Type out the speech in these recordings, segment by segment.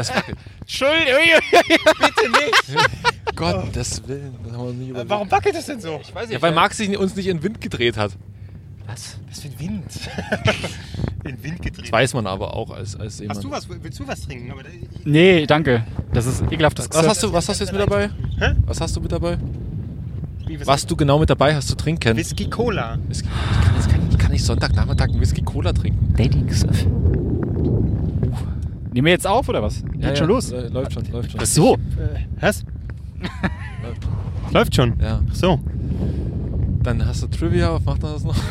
das wackelt. Entschuldigung, bitte nicht. Gottes Willen. Das haben wir nie Äh, überlegt. Warum wackelt das denn so? Ich weiß Ja, weil Marc sich uns nicht in den Wind gedreht hat. Was? Was für ein Wind? in Wind gedreht. Das weiß man aber auch als, als jemand. Hast du was? Willst du was trinken? Aber Nee, danke. Das ist ekelhaftes Was hast du, was hast du jetzt mit dabei? Hä? Was hast du mit dabei? Wie, Was du genau mit dabei hast zu trinken? Whisky Cola. Whisky. Ich kann, jetzt ich kann nicht Sonntagnachmittag einen Whisky Cola trinken. Dating-Stuff. Nehmen wir jetzt auf oder was? Geht schon los. Äh, läuft schon, läuft schon. Ach so. Äh, was? Läuft schon. Ja. Ach so. Dann hast du Trivia, was macht das noch?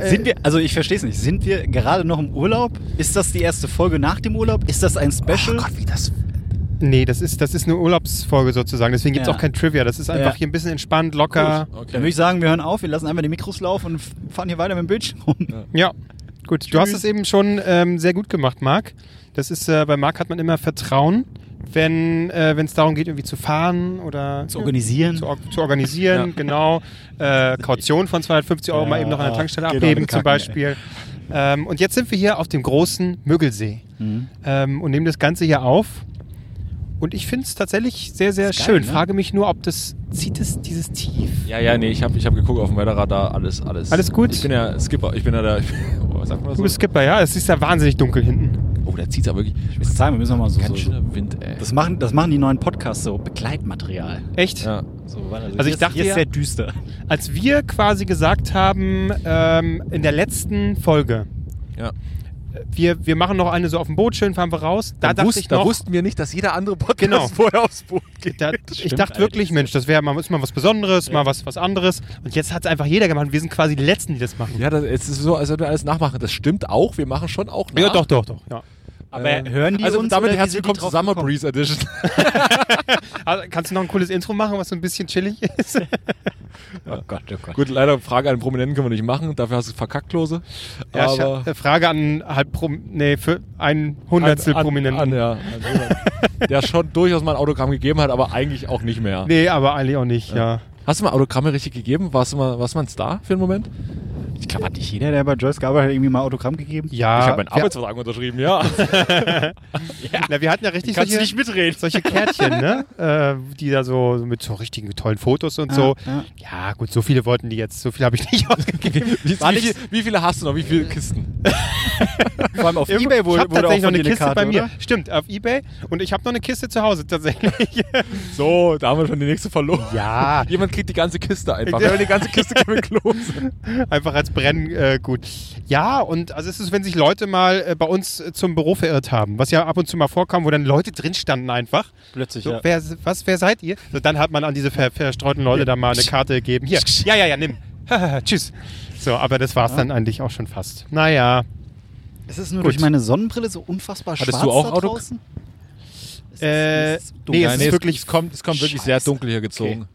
Äh, Sind wir, also ich verstehe es nicht, sind wir gerade noch im Urlaub? Ist das die erste Folge nach dem Urlaub? Ist das ein Special? Oh Gott, wie das. Nee, das ist, das ist eine Urlaubsfolge sozusagen. Deswegen gibt es Ja. auch kein Trivia. Das ist einfach Ja. hier ein bisschen entspannt, locker. Okay. Dann würde ich sagen, wir hören auf, wir lassen einfach die Mikros laufen und fahren hier weiter mit dem Bildschirm rum. Ja, gut. Du hast es eben schon ähm, sehr gut gemacht, Marc. Das ist, äh, bei Marc hat man immer Vertrauen, wenn äh, es darum geht, irgendwie zu fahren oder Zu organisieren. Zu, or zu organisieren, Ja. genau. Äh, Kaution von 250 Euro mal eben noch an der Tankstelle genau, abheben zum Beispiel. Ähm, und jetzt sind wir hier auf dem großen Müggelsee Mhm. ähm, und nehmen das Ganze hier auf. Und ich finde es tatsächlich sehr, sehr geil, schön. ne? Frage mich nur, ob das, zieht es dieses Tief? Ja, ja, nee, ich habe ich hab geguckt auf dem Wetterradar, alles, alles. Alles gut? Ich bin ja Skipper, ich bin ja der. Oh, was sagt man das Du so? bist Skipper, ja? Es ist ja wahnsinnig dunkel hinten. Oh, da zieht aber wirklich. Ich muss sagen, wir müssen noch mal so, Ganz so, schöner Wind, ey. das, machen, das machen die neuen Podcasts so, Begleitmaterial. Echt? ja. So, weil Also ich dachte hier ist ja- sehr düster. Als wir quasi gesagt haben, ähm, in der letzten Folge, ja. Wir, wir machen noch eine so auf dem Boot, schön fahren wir raus. Da, Da, wussten, ich da noch, wussten wir nicht, dass jeder andere Podcast Genau. vorher aufs Boot geht. da, ich dachte wirklich, Mensch, das wäre mal, ist mal was Besonderes, mal was, was anderes. Und jetzt hat es einfach jeder gemacht. Wir sind quasi die Letzten, die das machen. Ja, das, es ist so, als ob wir alles nachmachen. Das stimmt auch, wir machen schon auch nach. Ja, doch, doch, doch. Ja. Aber Ähm, hören die also uns damit oder wie herzlich willkommen drauf zu Summer gekommen? Breeze Edition. Also, kannst du noch ein cooles Intro machen, was so ein bisschen chillig ist? Oh Gott, oh Gott. Gut, leider Frage an den Prominenten können wir nicht machen. Dafür hast du Verkackklose. Ja, Aber eine Frage an halb Prom nee, für ein Hundertstel an, an, Prominenten. An, ja, der schon durchaus mal ein Autogramm gegeben hat, aber eigentlich auch nicht mehr. Nee, aber eigentlich auch nicht, ja. Hast du mal Autogramme richtig gegeben? Warst du mal, warst du mal ein Star für einen Moment? Ich glaube, hat nicht jeder, der bei Joyce gearbeitet hat, irgendwie mal Autogramm gegeben? Ja, ich habe meinen Arbeitsvertrag unterschrieben, ja. na, wir hatten ja richtig Kannst du solche, nicht mitreden. solche Kärtchen, ne? äh, die da so so mit so richtigen tollen Fotos und so. ja. Ja, gut, so viele wollten die jetzt, so viel habe ich nicht ausgegeben. Wie, wie, nicht- viel, wie viele hast du noch? Wie viele Kisten? Vor allem auf Irgendwo- Ebay wurde, ich habe wurde auch tatsächlich noch eine Kiste Karte, bei mir. oder? Stimmt, auf Ebay. Und ich habe noch eine Kiste zu Hause tatsächlich. So, da haben wir schon die nächste verloren. ja, Jemand kriegt die ganze Kiste einfach. Wir die ganze Kiste Kevin Klose. einfach als Brenngut. Äh, gut. ja, und also es ist, wenn sich Leute mal äh, bei uns äh, zum Büro verirrt haben, was ja ab und zu mal vorkam, wo dann Leute drin standen einfach. Plötzlich, So, ja. wer, was, wer seid ihr? So, dann hat man an diese ver verstreuten Leute da mal eine Karte gegeben. Hier, ja, ja, ja, nimm. Tschüss. So, aber das war's dann eigentlich auch schon fast. Naja, Es ist nur Gut. durch meine Sonnenbrille so unfassbar Hattest schwarz du auch da Auto- draußen. Es ist- Äh, es ist dunkel. nee, es ist wirklich- es kommt, es kommt wirklich sehr dunkel hier gezogen.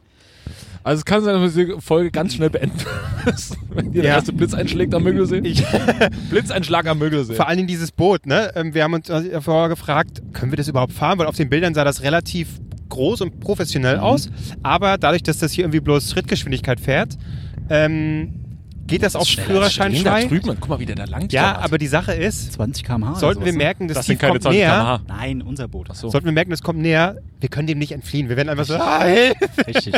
Also es kann sein, dass wir die Folge ganz schnell beenden müssen, wenn der Ja. erste Blitz einschlägt am Müggelsee. ich, Blitzeinschlag am Müggelsee. vor allen Dingen dieses Boot, ne? Ähm, Wir haben uns äh, vorher gefragt, können wir das überhaupt fahren? Weil auf den Bildern sah das relativ groß und professionell Mhm. aus. Aber dadurch, dass das hier irgendwie bloß Schrittgeschwindigkeit fährt, ähm, geht das, auch Führerschein Stehen da frei. drüben, guck mal, wie der da lang Ja, aber die Sache ist, 20 km/h. sollten wir ne? merken, das, das Tief sind keine kommt 20 näher. km/h. Nein, unser Boot. Ach so. Sollten wir merken, es kommt näher, wir können dem nicht entfliehen. Wir werden einfach so, ah, Hilfe! Richtig.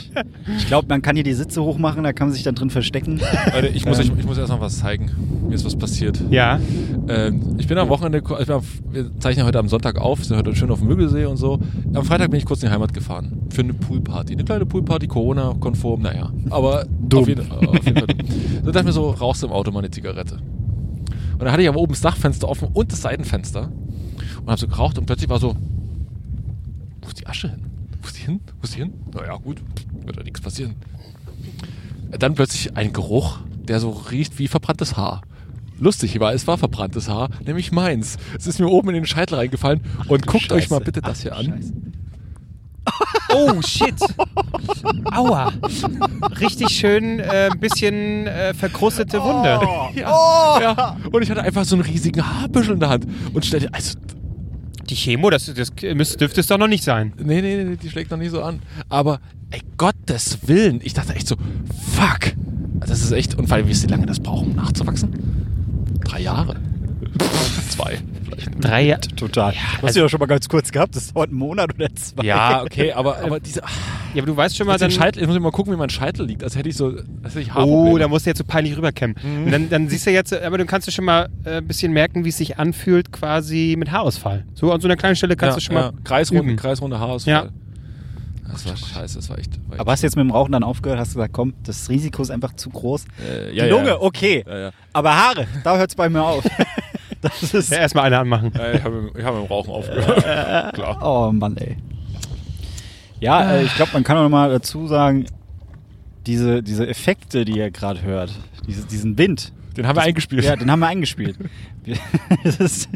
Ich glaube, man kann hier die Sitze hochmachen, da kann man sich dann drin verstecken. Leute, ich muss, Ähm. euch, ich muss erst mal was zeigen. Mir ist was passiert. Ja, Ähm, ich bin am Wochenende, ich bin auf, wir zeichnen heute am Sonntag auf, sind heute schön auf dem Müggelsee und so. Am Freitag bin ich kurz in die Heimat gefahren. Für eine Poolparty. Eine kleine Poolparty, Corona-konform, naja. Aber Dumm. auf jeden, auf jeden Fall. Dachte mir so, rauchst du im Auto mal eine Zigarette. Und dann hatte ich aber oben das Dachfenster offen und das Seitenfenster. Und habe so geraucht und plötzlich war so, wo ist die Asche hin? Wo ist die hin? Wo ist die hin? Naja, gut, wird ja nichts passieren. Dann plötzlich ein Geruch, der so riecht wie verbranntes Haar. Lustig war, es war verbranntes Haar, nämlich meins. Es ist mir oben in den Scheitel reingefallen und guckt euch mal Scheiße. bitte das Ach, hier an. Scheiße. Oh, shit. Aua. Richtig schön äh, ein bisschen äh, verkrustete Wunde. Ja, ja. Und ich hatte einfach so einen riesigen Haarbüschel in der Hand und stellte, also, Die Chemo, das, das dürfte es doch noch nicht sein. nee, nee, nee, die schlägt noch nicht so an. Aber, ey, Gottes Willen, ich dachte echt so, fuck. Das ist echt, und vor allem, wisst ihr, wie lange das braucht, um nachzuwachsen? Drei Jahre. Zwei, vielleicht. Drei Jahre. Total. du hast ja schon mal ganz kurz gehabt, das dauert einen Monat oder zwei. Ja, okay, aber, aber diese. Ja, aber du weißt schon mal Mal dann. Scheitel, ich muss mal gucken, wie mein Scheitel liegt. Als hätte ich so. Als hätte ich Oh, da musst du jetzt so peinlich rüberkämmen. Mhm. Und dann, dann siehst du jetzt, aber du kannst du schon mal äh, ein bisschen merken, wie es sich anfühlt, quasi mit Haarausfall. So an so einer kleinen Stelle kannst ja, du schon mal. ja, Kreisrunde, üben. Kreisrunde Haarausfall. Ja. Das war scheiße, das war echt. War echt Aber hast du jetzt mit dem Rauchen dann aufgehört, hast gesagt, komm, das Risiko ist einfach zu groß. äh, Die ja, Lunge, ja. okay. Ja, ja. Aber Haare, da hört es bei mir auf. das ist. Ja, erstmal eine anmachen. Ja, ich habe ich hab mit dem Rauchen aufgehört. Klar. Oh Mann, ey. Ja, äh, ich glaube, man kann auch noch mal dazu sagen, diese, diese Effekte, die ihr gerade hört, diese, diesen Wind, Den haben wir eingespielt. ja, den haben wir eingespielt. Wir, das ist,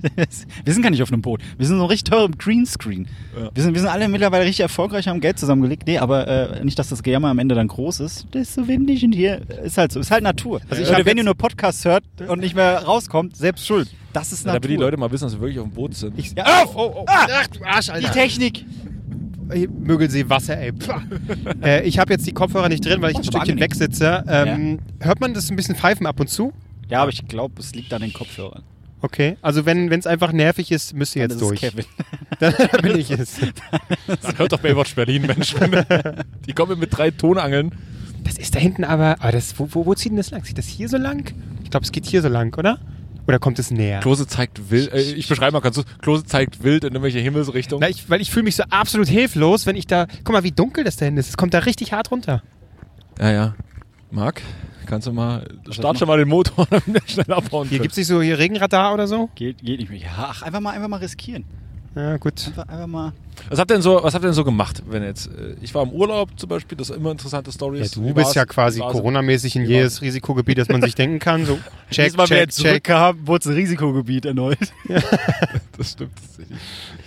wir sind gar nicht auf einem Boot. Wir sind so richtig teuer im Greenscreen. Ja. Wir, sind, wir sind alle mittlerweile richtig erfolgreich, haben Geld zusammengelegt. Nee, aber äh, nicht, dass das Gejammer am Ende dann groß ist. Das ist so windig und hier ist halt so. Ist halt Natur. Also ich Leute, wenn ihr nur Podcasts hört und nicht mehr rauskommt, selbst schuld. Das ist Ja, Natur. damit die Leute mal wissen, dass wir wirklich auf dem Boot sind. Ich, Ja, auf! Oh, oh. Ach, du Arsch, die Alter. Technik. Ey, Mögelsee Wasser, ey. Äh, ich habe jetzt die Kopfhörer nicht drin, weil ich ein Stückchen wegsitze. Ähm, Hört man das ein bisschen pfeifen ab und zu? Ja, aber ich glaube, es liegt an den Kopfhörern. Okay, also wenn es einfach nervig ist, müsst ihr Dann jetzt ist durch. es Kevin. Dann bin ich es. Dann hört doch Baywatch Berlin, Mensch. die kommen mit drei Tonangeln. Das ist da hinten aber. aber das, wo, wo, wo zieht denn das lang? Zieht das hier so lang? Ich glaube, es geht hier so lang, oder? Oder kommt es näher? Klose zeigt wild. Äh, ich beschreibe mal ganz kurz. Klose zeigt wild in irgendwelche Himmelsrichtungen. Na, ich, weil ich fühle mich so absolut hilflos, wenn ich da. Guck mal, wie dunkel das da hinten ist. Es kommt da richtig hart runter. Ja, ja. Marc, kannst du mal. Start schon mal den Motor, damit wir schnell abhauen. Hier gibt es nicht so hier Regenradar oder so? Geht, geht nicht mehr. Ja, ach, einfach mal, einfach mal riskieren. Ja, gut. Einfach, einfach mal. Was habt ihr denn so, was habt ihr denn so gemacht, wenn jetzt, äh, ich war im Urlaub zum Beispiel, das ist immer interessante Ja, Stories. du Wie bist ja quasi? Coronamäßig in jedes Risikogebiet, das man sich denken kann. So, check, Jedes Mal, wenn check, er check. zurückkam, wurde es ein Risikogebiet erneut. Das stimmt tatsächlich.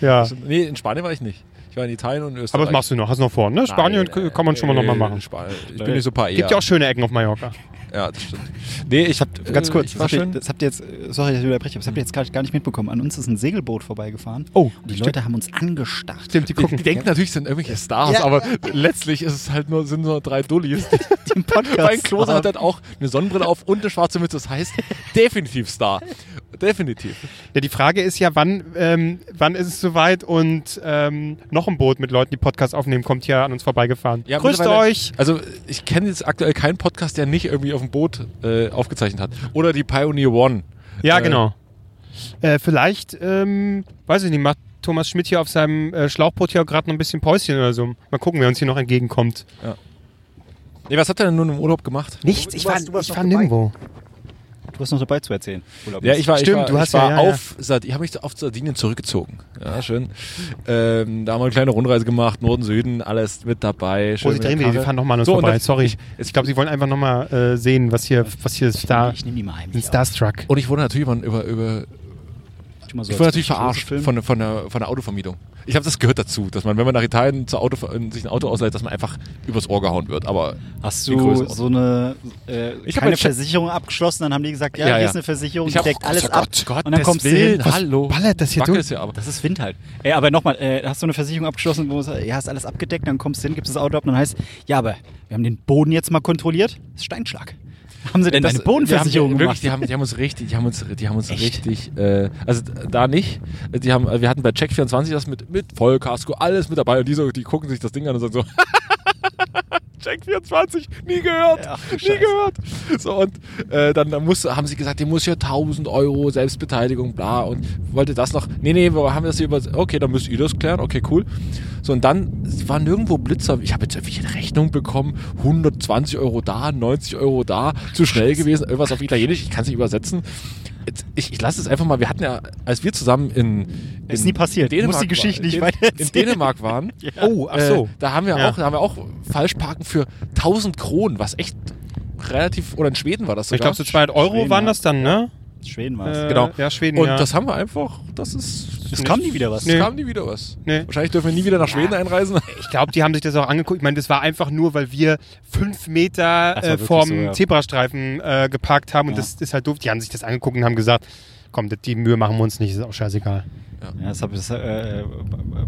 Ja. Das stimmt. Nee, in Spanien war ich nicht. Ich war in Italien und Österreich. Aber das machst du noch, hast du noch vor, ne? Spanien Nein, kann man schon mal nochmal machen. Spanien. Ich bin nicht so paar Gibt ja auch schöne Ecken auf Mallorca. Ja, das stimmt. Nee, ich hab, Ganz äh, kurz, ich das war habt, ihr, schön. das habt ihr jetzt, äh, sorry, dass ich unterbreche, aber das habt ihr jetzt gar, gar nicht mitbekommen. An uns ist ein Segelboot vorbeigefahren. Oh, Und die Leute haben uns angestarrt. Stimmt, die Die, gucken. die denken natürlich, es sind irgendwelche Stars, Ja. aber letztlich ist es halt nur, sind nur drei Dullis. Den Podcast. Mein Klose hat halt auch eine Sonnenbrille auf und eine schwarze Mütze. Das heißt, definitiv Star. Definitiv. Ja, die Frage ist ja, wann, ähm, wann ist es soweit und ähm, noch ein Boot mit Leuten, die Podcasts aufnehmen, kommt hier an uns vorbeigefahren. Ja, Grüßt euch! Also ich kenne jetzt aktuell keinen Podcast, der nicht irgendwie auf dem Boot äh, aufgezeichnet hat. Oder die Pioneer One. Ja, Äh, genau. Äh, vielleicht, ähm, weiß ich nicht, macht Thomas Schmidt hier auf seinem äh, Schlauchboot hier gerade noch ein bisschen Päuschen oder so. Mal gucken, wer uns hier noch entgegenkommt. Nee, was habt ihr denn nun im Urlaub gemacht? Nichts, ich warst- war, du warst ich war dabei. Du hast noch dabei zu erzählen. Urlaub Ja, ich war, Stimmt, ich war, du hast ich war ja- ja, auf, Sard- ich habe mich auf Sardinien zurückgezogen. Ja, schön. Ähm, da haben wir eine kleine Rundreise gemacht, Norden, Süden, alles mit dabei. Schön mit der drehen wir, wir fahren nochmal an uns So, vorbei. Sorry. Ich, Ich glaube, sie wollen einfach nochmal äh, sehen, was hier, was hier ist. Da, Ich nehme die mal heim. ein Starstruck. und ich wurde natürlich über, über, über Ich, mal so ich wurde natürlich verarscht von, von, der, von der Autovermietung. Ich habe das gehört dazu, dass man, wenn man nach Italien zur Auto, sich ein Auto ausleiht, dass man einfach übers Ohr gehauen wird. Aber Hast du so eine äh, Ich keine eine Che- Versicherung abgeschlossen? Dann haben die gesagt, ja, Ja, hier ja. ist eine Versicherung, ich die deckt alles oh ab. Gott, Gott, und dann kommst du hin. Was hallo. ballert das hier durch? ist ja. Das ist Wind halt. Ey, aber nochmal, äh, hast du eine Versicherung abgeschlossen, wo es, ja, ist alles abgedeckt, dann kommst du hin, gibst das Auto ab und dann heißt, ja, aber wir haben den Boden jetzt mal kontrolliert, ist Steinschlag. Haben sie denn Das- eine Bodenversicherung haben, gemacht? wirklich, die haben, die haben uns richtig, die haben uns, die haben uns Echt? richtig, äh, also da nicht. Die haben, wir hatten bei Check24 das mit, mit Vollkasko, alles mit dabei und die, so, die gucken sich das Ding an und sagen so, Check24, nie gehört, Ach, nie Scheiße. gehört. So und äh, dann muss, haben sie gesagt, die muss ja 1000 Euro Selbstbeteiligung, bla und wollte das noch. Nee, nee, wir haben das hier über. Okay, dann müsst ihr das klären. Okay, cool. So und dann es war nirgendwo Blitzer. Ich habe jetzt irgendwie eine Rechnung bekommen, 120 Euro da, 90 Euro da, zu schnell gewesen, irgendwas auf Italienisch. Ich kann es nicht übersetzen. Ich, ich lasse es einfach mal. Wir hatten ja, als wir zusammen in, in Ist nie passiert. Dänemark die Geschichte war- nicht weiter in. Dänemark waren. Oh, ach so. Äh, da haben wir Ja. auch, da haben wir auch Falschparken für 1000 Kronen, was echt relativ, oder in Schweden war das Ich sogar. glaube, so 200 Euro Schweden, waren ja. das dann, ne? Schweden war es. Äh, Genau. Ja, Schweden, Und ja. das haben wir einfach, das ist, es kam nie wieder was. es Nee. kam nie wieder was. Nee. Wahrscheinlich dürfen wir nie wieder nach Schweden einreisen. Ich glaube, die haben sich das auch angeguckt. Ich meine, das war einfach nur, weil wir fünf Meter äh, vorm so, ja. Zebrastreifen äh, geparkt haben. Und Ja. das ist halt doof. Die haben sich das angeguckt und haben gesagt, komm, die Mühe machen wir uns nicht, ist auch scheißegal. Ja, das hab, das, äh,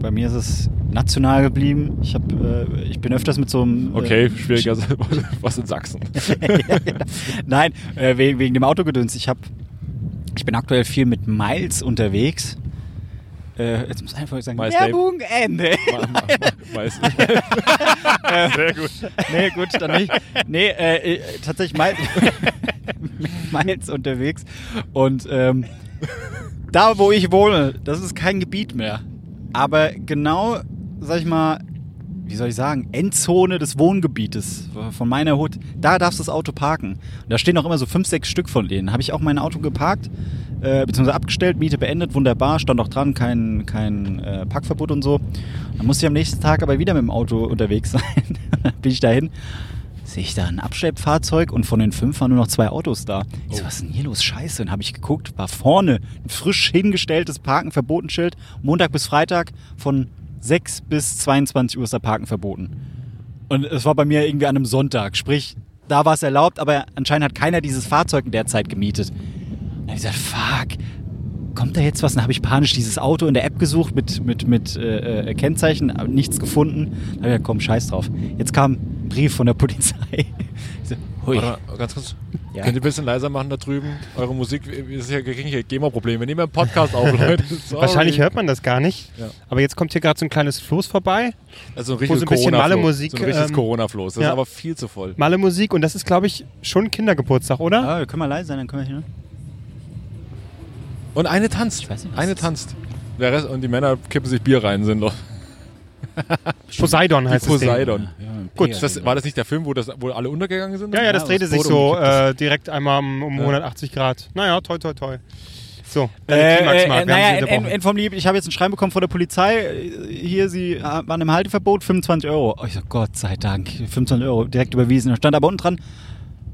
bei mir ist es national geblieben. Ich, hab, äh, ich bin öfters mit so einem. Okay, Äh, schwieriger was in Sachsen. ja. Nein, äh, wegen, wegen dem Autogedöns. Ich, hab, ich bin aktuell viel mit Miles unterwegs. Äh, jetzt muss einfach sagen, Miles. Werbung, Ende. Ma- Weiß nicht. Sehr gut. nee, gut, dann nicht. Nee, äh, äh, tatsächlich Miles, Miles unterwegs. Und ähm, da, wo ich wohne, das ist kein Gebiet mehr. Aber genau, sag ich mal, wie soll ich sagen, Endzone des Wohngebietes von meiner Hut, da darfst du das Auto parken. Und da stehen auch immer so fünf, sechs Stück von denen. Habe ich auch mein Auto geparkt, äh, beziehungsweise abgestellt, Miete beendet, wunderbar, stand auch dran, kein, kein äh, Parkverbot und so. Dann musste ich am nächsten Tag aber wieder mit dem Auto unterwegs sein. Dann bin ich dahin, sehe ich da ein Abschleppfahrzeug und von den fünf waren nur noch zwei Autos da. Ich so, was ist denn hier los? Scheiße. Dann habe ich geguckt, war vorne ein frisch hingestelltes Parken Verbotenschild. Montag bis Freitag von 6 bis 22 Uhr ist da Parken verboten. Und es war bei mir irgendwie an einem Sonntag. Sprich, da war es erlaubt, aber anscheinend hat keiner dieses Fahrzeug in der Zeit gemietet. Und dann habe ich gesagt, fuck, kommt da jetzt was? Dann habe ich panisch dieses Auto in der App gesucht mit, mit, mit äh, äh, Kennzeichen, aber nichts gefunden. Dann habe ich gesagt, komm, scheiß drauf. Jetzt kam ein Brief von der Polizei. So, hui. Warte mal, ganz kurz. Ja. Könnt ihr ein bisschen leiser machen da drüben? Eure Musik, wir ist ja hier GEMA-Probleme. Wir nehmen einen Podcast auf, Leute. Sorry. Wahrscheinlich hört man das gar nicht. Ja. Aber jetzt kommt hier gerade so ein kleines Floß vorbei. Also ein wo so richtiges ein bisschen So ein richtiges ähm, Corona-Floß. Das ja. ist aber viel zu voll. Malle Musik und das ist, glaube ich, schon Kindergeburtstag, oder? Ah, wir können mal leise sein, dann können wir hier. Und eine tanzt. Ich weiß nicht, was eine das- tanzt. Der Rest, und die Männer kippen sich Bier rein, sind doch. Poseidon heißt es. Poseidon. Gut, Ist das, war das nicht der Film, wo, das, wo alle untergegangen sind? Ja, ja, das Ja, drehte das sich so äh, direkt einmal um, um Ja. 180 Grad. Naja, toi, toi, toi. So, Äh, äh, haben naja. N vom Lieb, ich habe jetzt ein Schreiben bekommen von der Polizei. Äh, Hier, sie äh, waren im Halteverbot, 25 Euro. Oh, ich so, Gott sei Dank, 25 Euro direkt überwiesen. Da stand aber unten dran,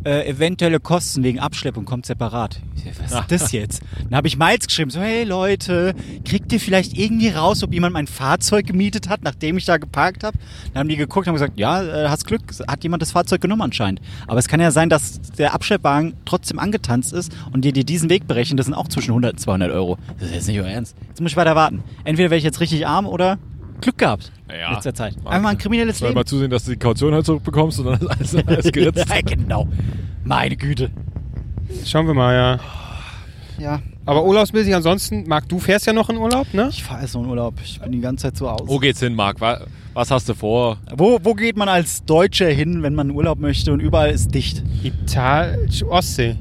äh, eventuelle Kosten wegen Abschleppung kommt separat. Was ist das jetzt? Dann habe ich Miles geschrieben, so, hey Leute, kriegt ihr vielleicht irgendwie raus, ob jemand mein Fahrzeug gemietet hat, nachdem ich da geparkt habe? Dann haben die geguckt und haben gesagt, ja, äh, hast Glück, hat jemand das Fahrzeug genommen anscheinend. Aber es kann ja sein, dass der Abschleppwagen trotzdem angetanzt ist und die dir diesen Weg berechnen, das sind auch zwischen 100 und 200 Euro. Das ist jetzt nicht euer Ernst. Jetzt muss ich weiter warten. Entweder wäre ich jetzt richtig arm oder Glück gehabt. Naja. Mit der Zeit. Einfach mal ein kriminelles Leben. mal zusehen, dass du die Kaution halt zurückbekommst und dann ist alles, alles geritzt. ja, genau. Meine Güte. Schauen wir mal, ja. Ja, Aber urlaubsmäßig ansonsten, Marc, du fährst ja noch in Urlaub, ne? ich fahre so in Urlaub. Ich bin die ganze Zeit so aus. Wo geht's hin, Marc? Wa- Was hast du vor? Wo, wo geht man als Deutscher hin, wenn man Urlaub möchte und überall ist dicht? Italien, Ostsee,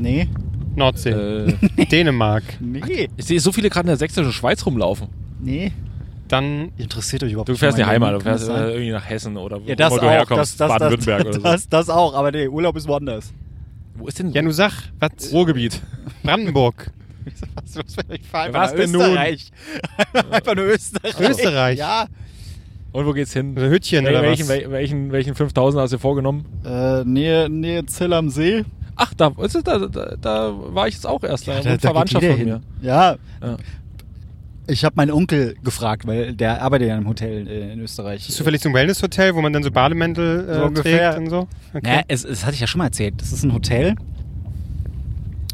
Nee. Nordsee, Äh, Dänemark. Nee. ich sehe so viele gerade in der sächsischen Schweiz rumlaufen. Nee. Dann Interessiert euch überhaupt Du nicht fährst für in die mein Heimat, du fährst äh, sein? irgendwie nach Hessen oder wo Ja, das wo du auch. herkommst, Das, das, Baden-Württemberg das, oder so. das, das auch, aber der Urlaub ist woanders. Wo ist denn Ja, du sag, was? Ruhrgebiet? Brandenburg. Was, was, ich fahr Was nach denn nun? Österreich. einfach nur Österreich. Österreich? Ja. Und wo geht's hin? Ein Hütchen Wel oder welchen, was? wel welchen, welchen 5000 hast du dir vorgenommen? Äh, Nähe, Nähe Zell am See. Ach, da, da, da, da war ich jetzt auch erst. Da, Ja, da- da Verwandtschaft von jeder mir. hin. Ja, Ja. Ich habe meinen Onkel gefragt, weil der arbeitet ja im Hotel äh, in Österreich. Ist zufällig so ein Wellness-Hotel, wo man dann so Bademäntel äh, So ungefähr. trägt und so? Okay. Naja, es, es hatte ich ja schon mal erzählt. Das ist ein Hotel.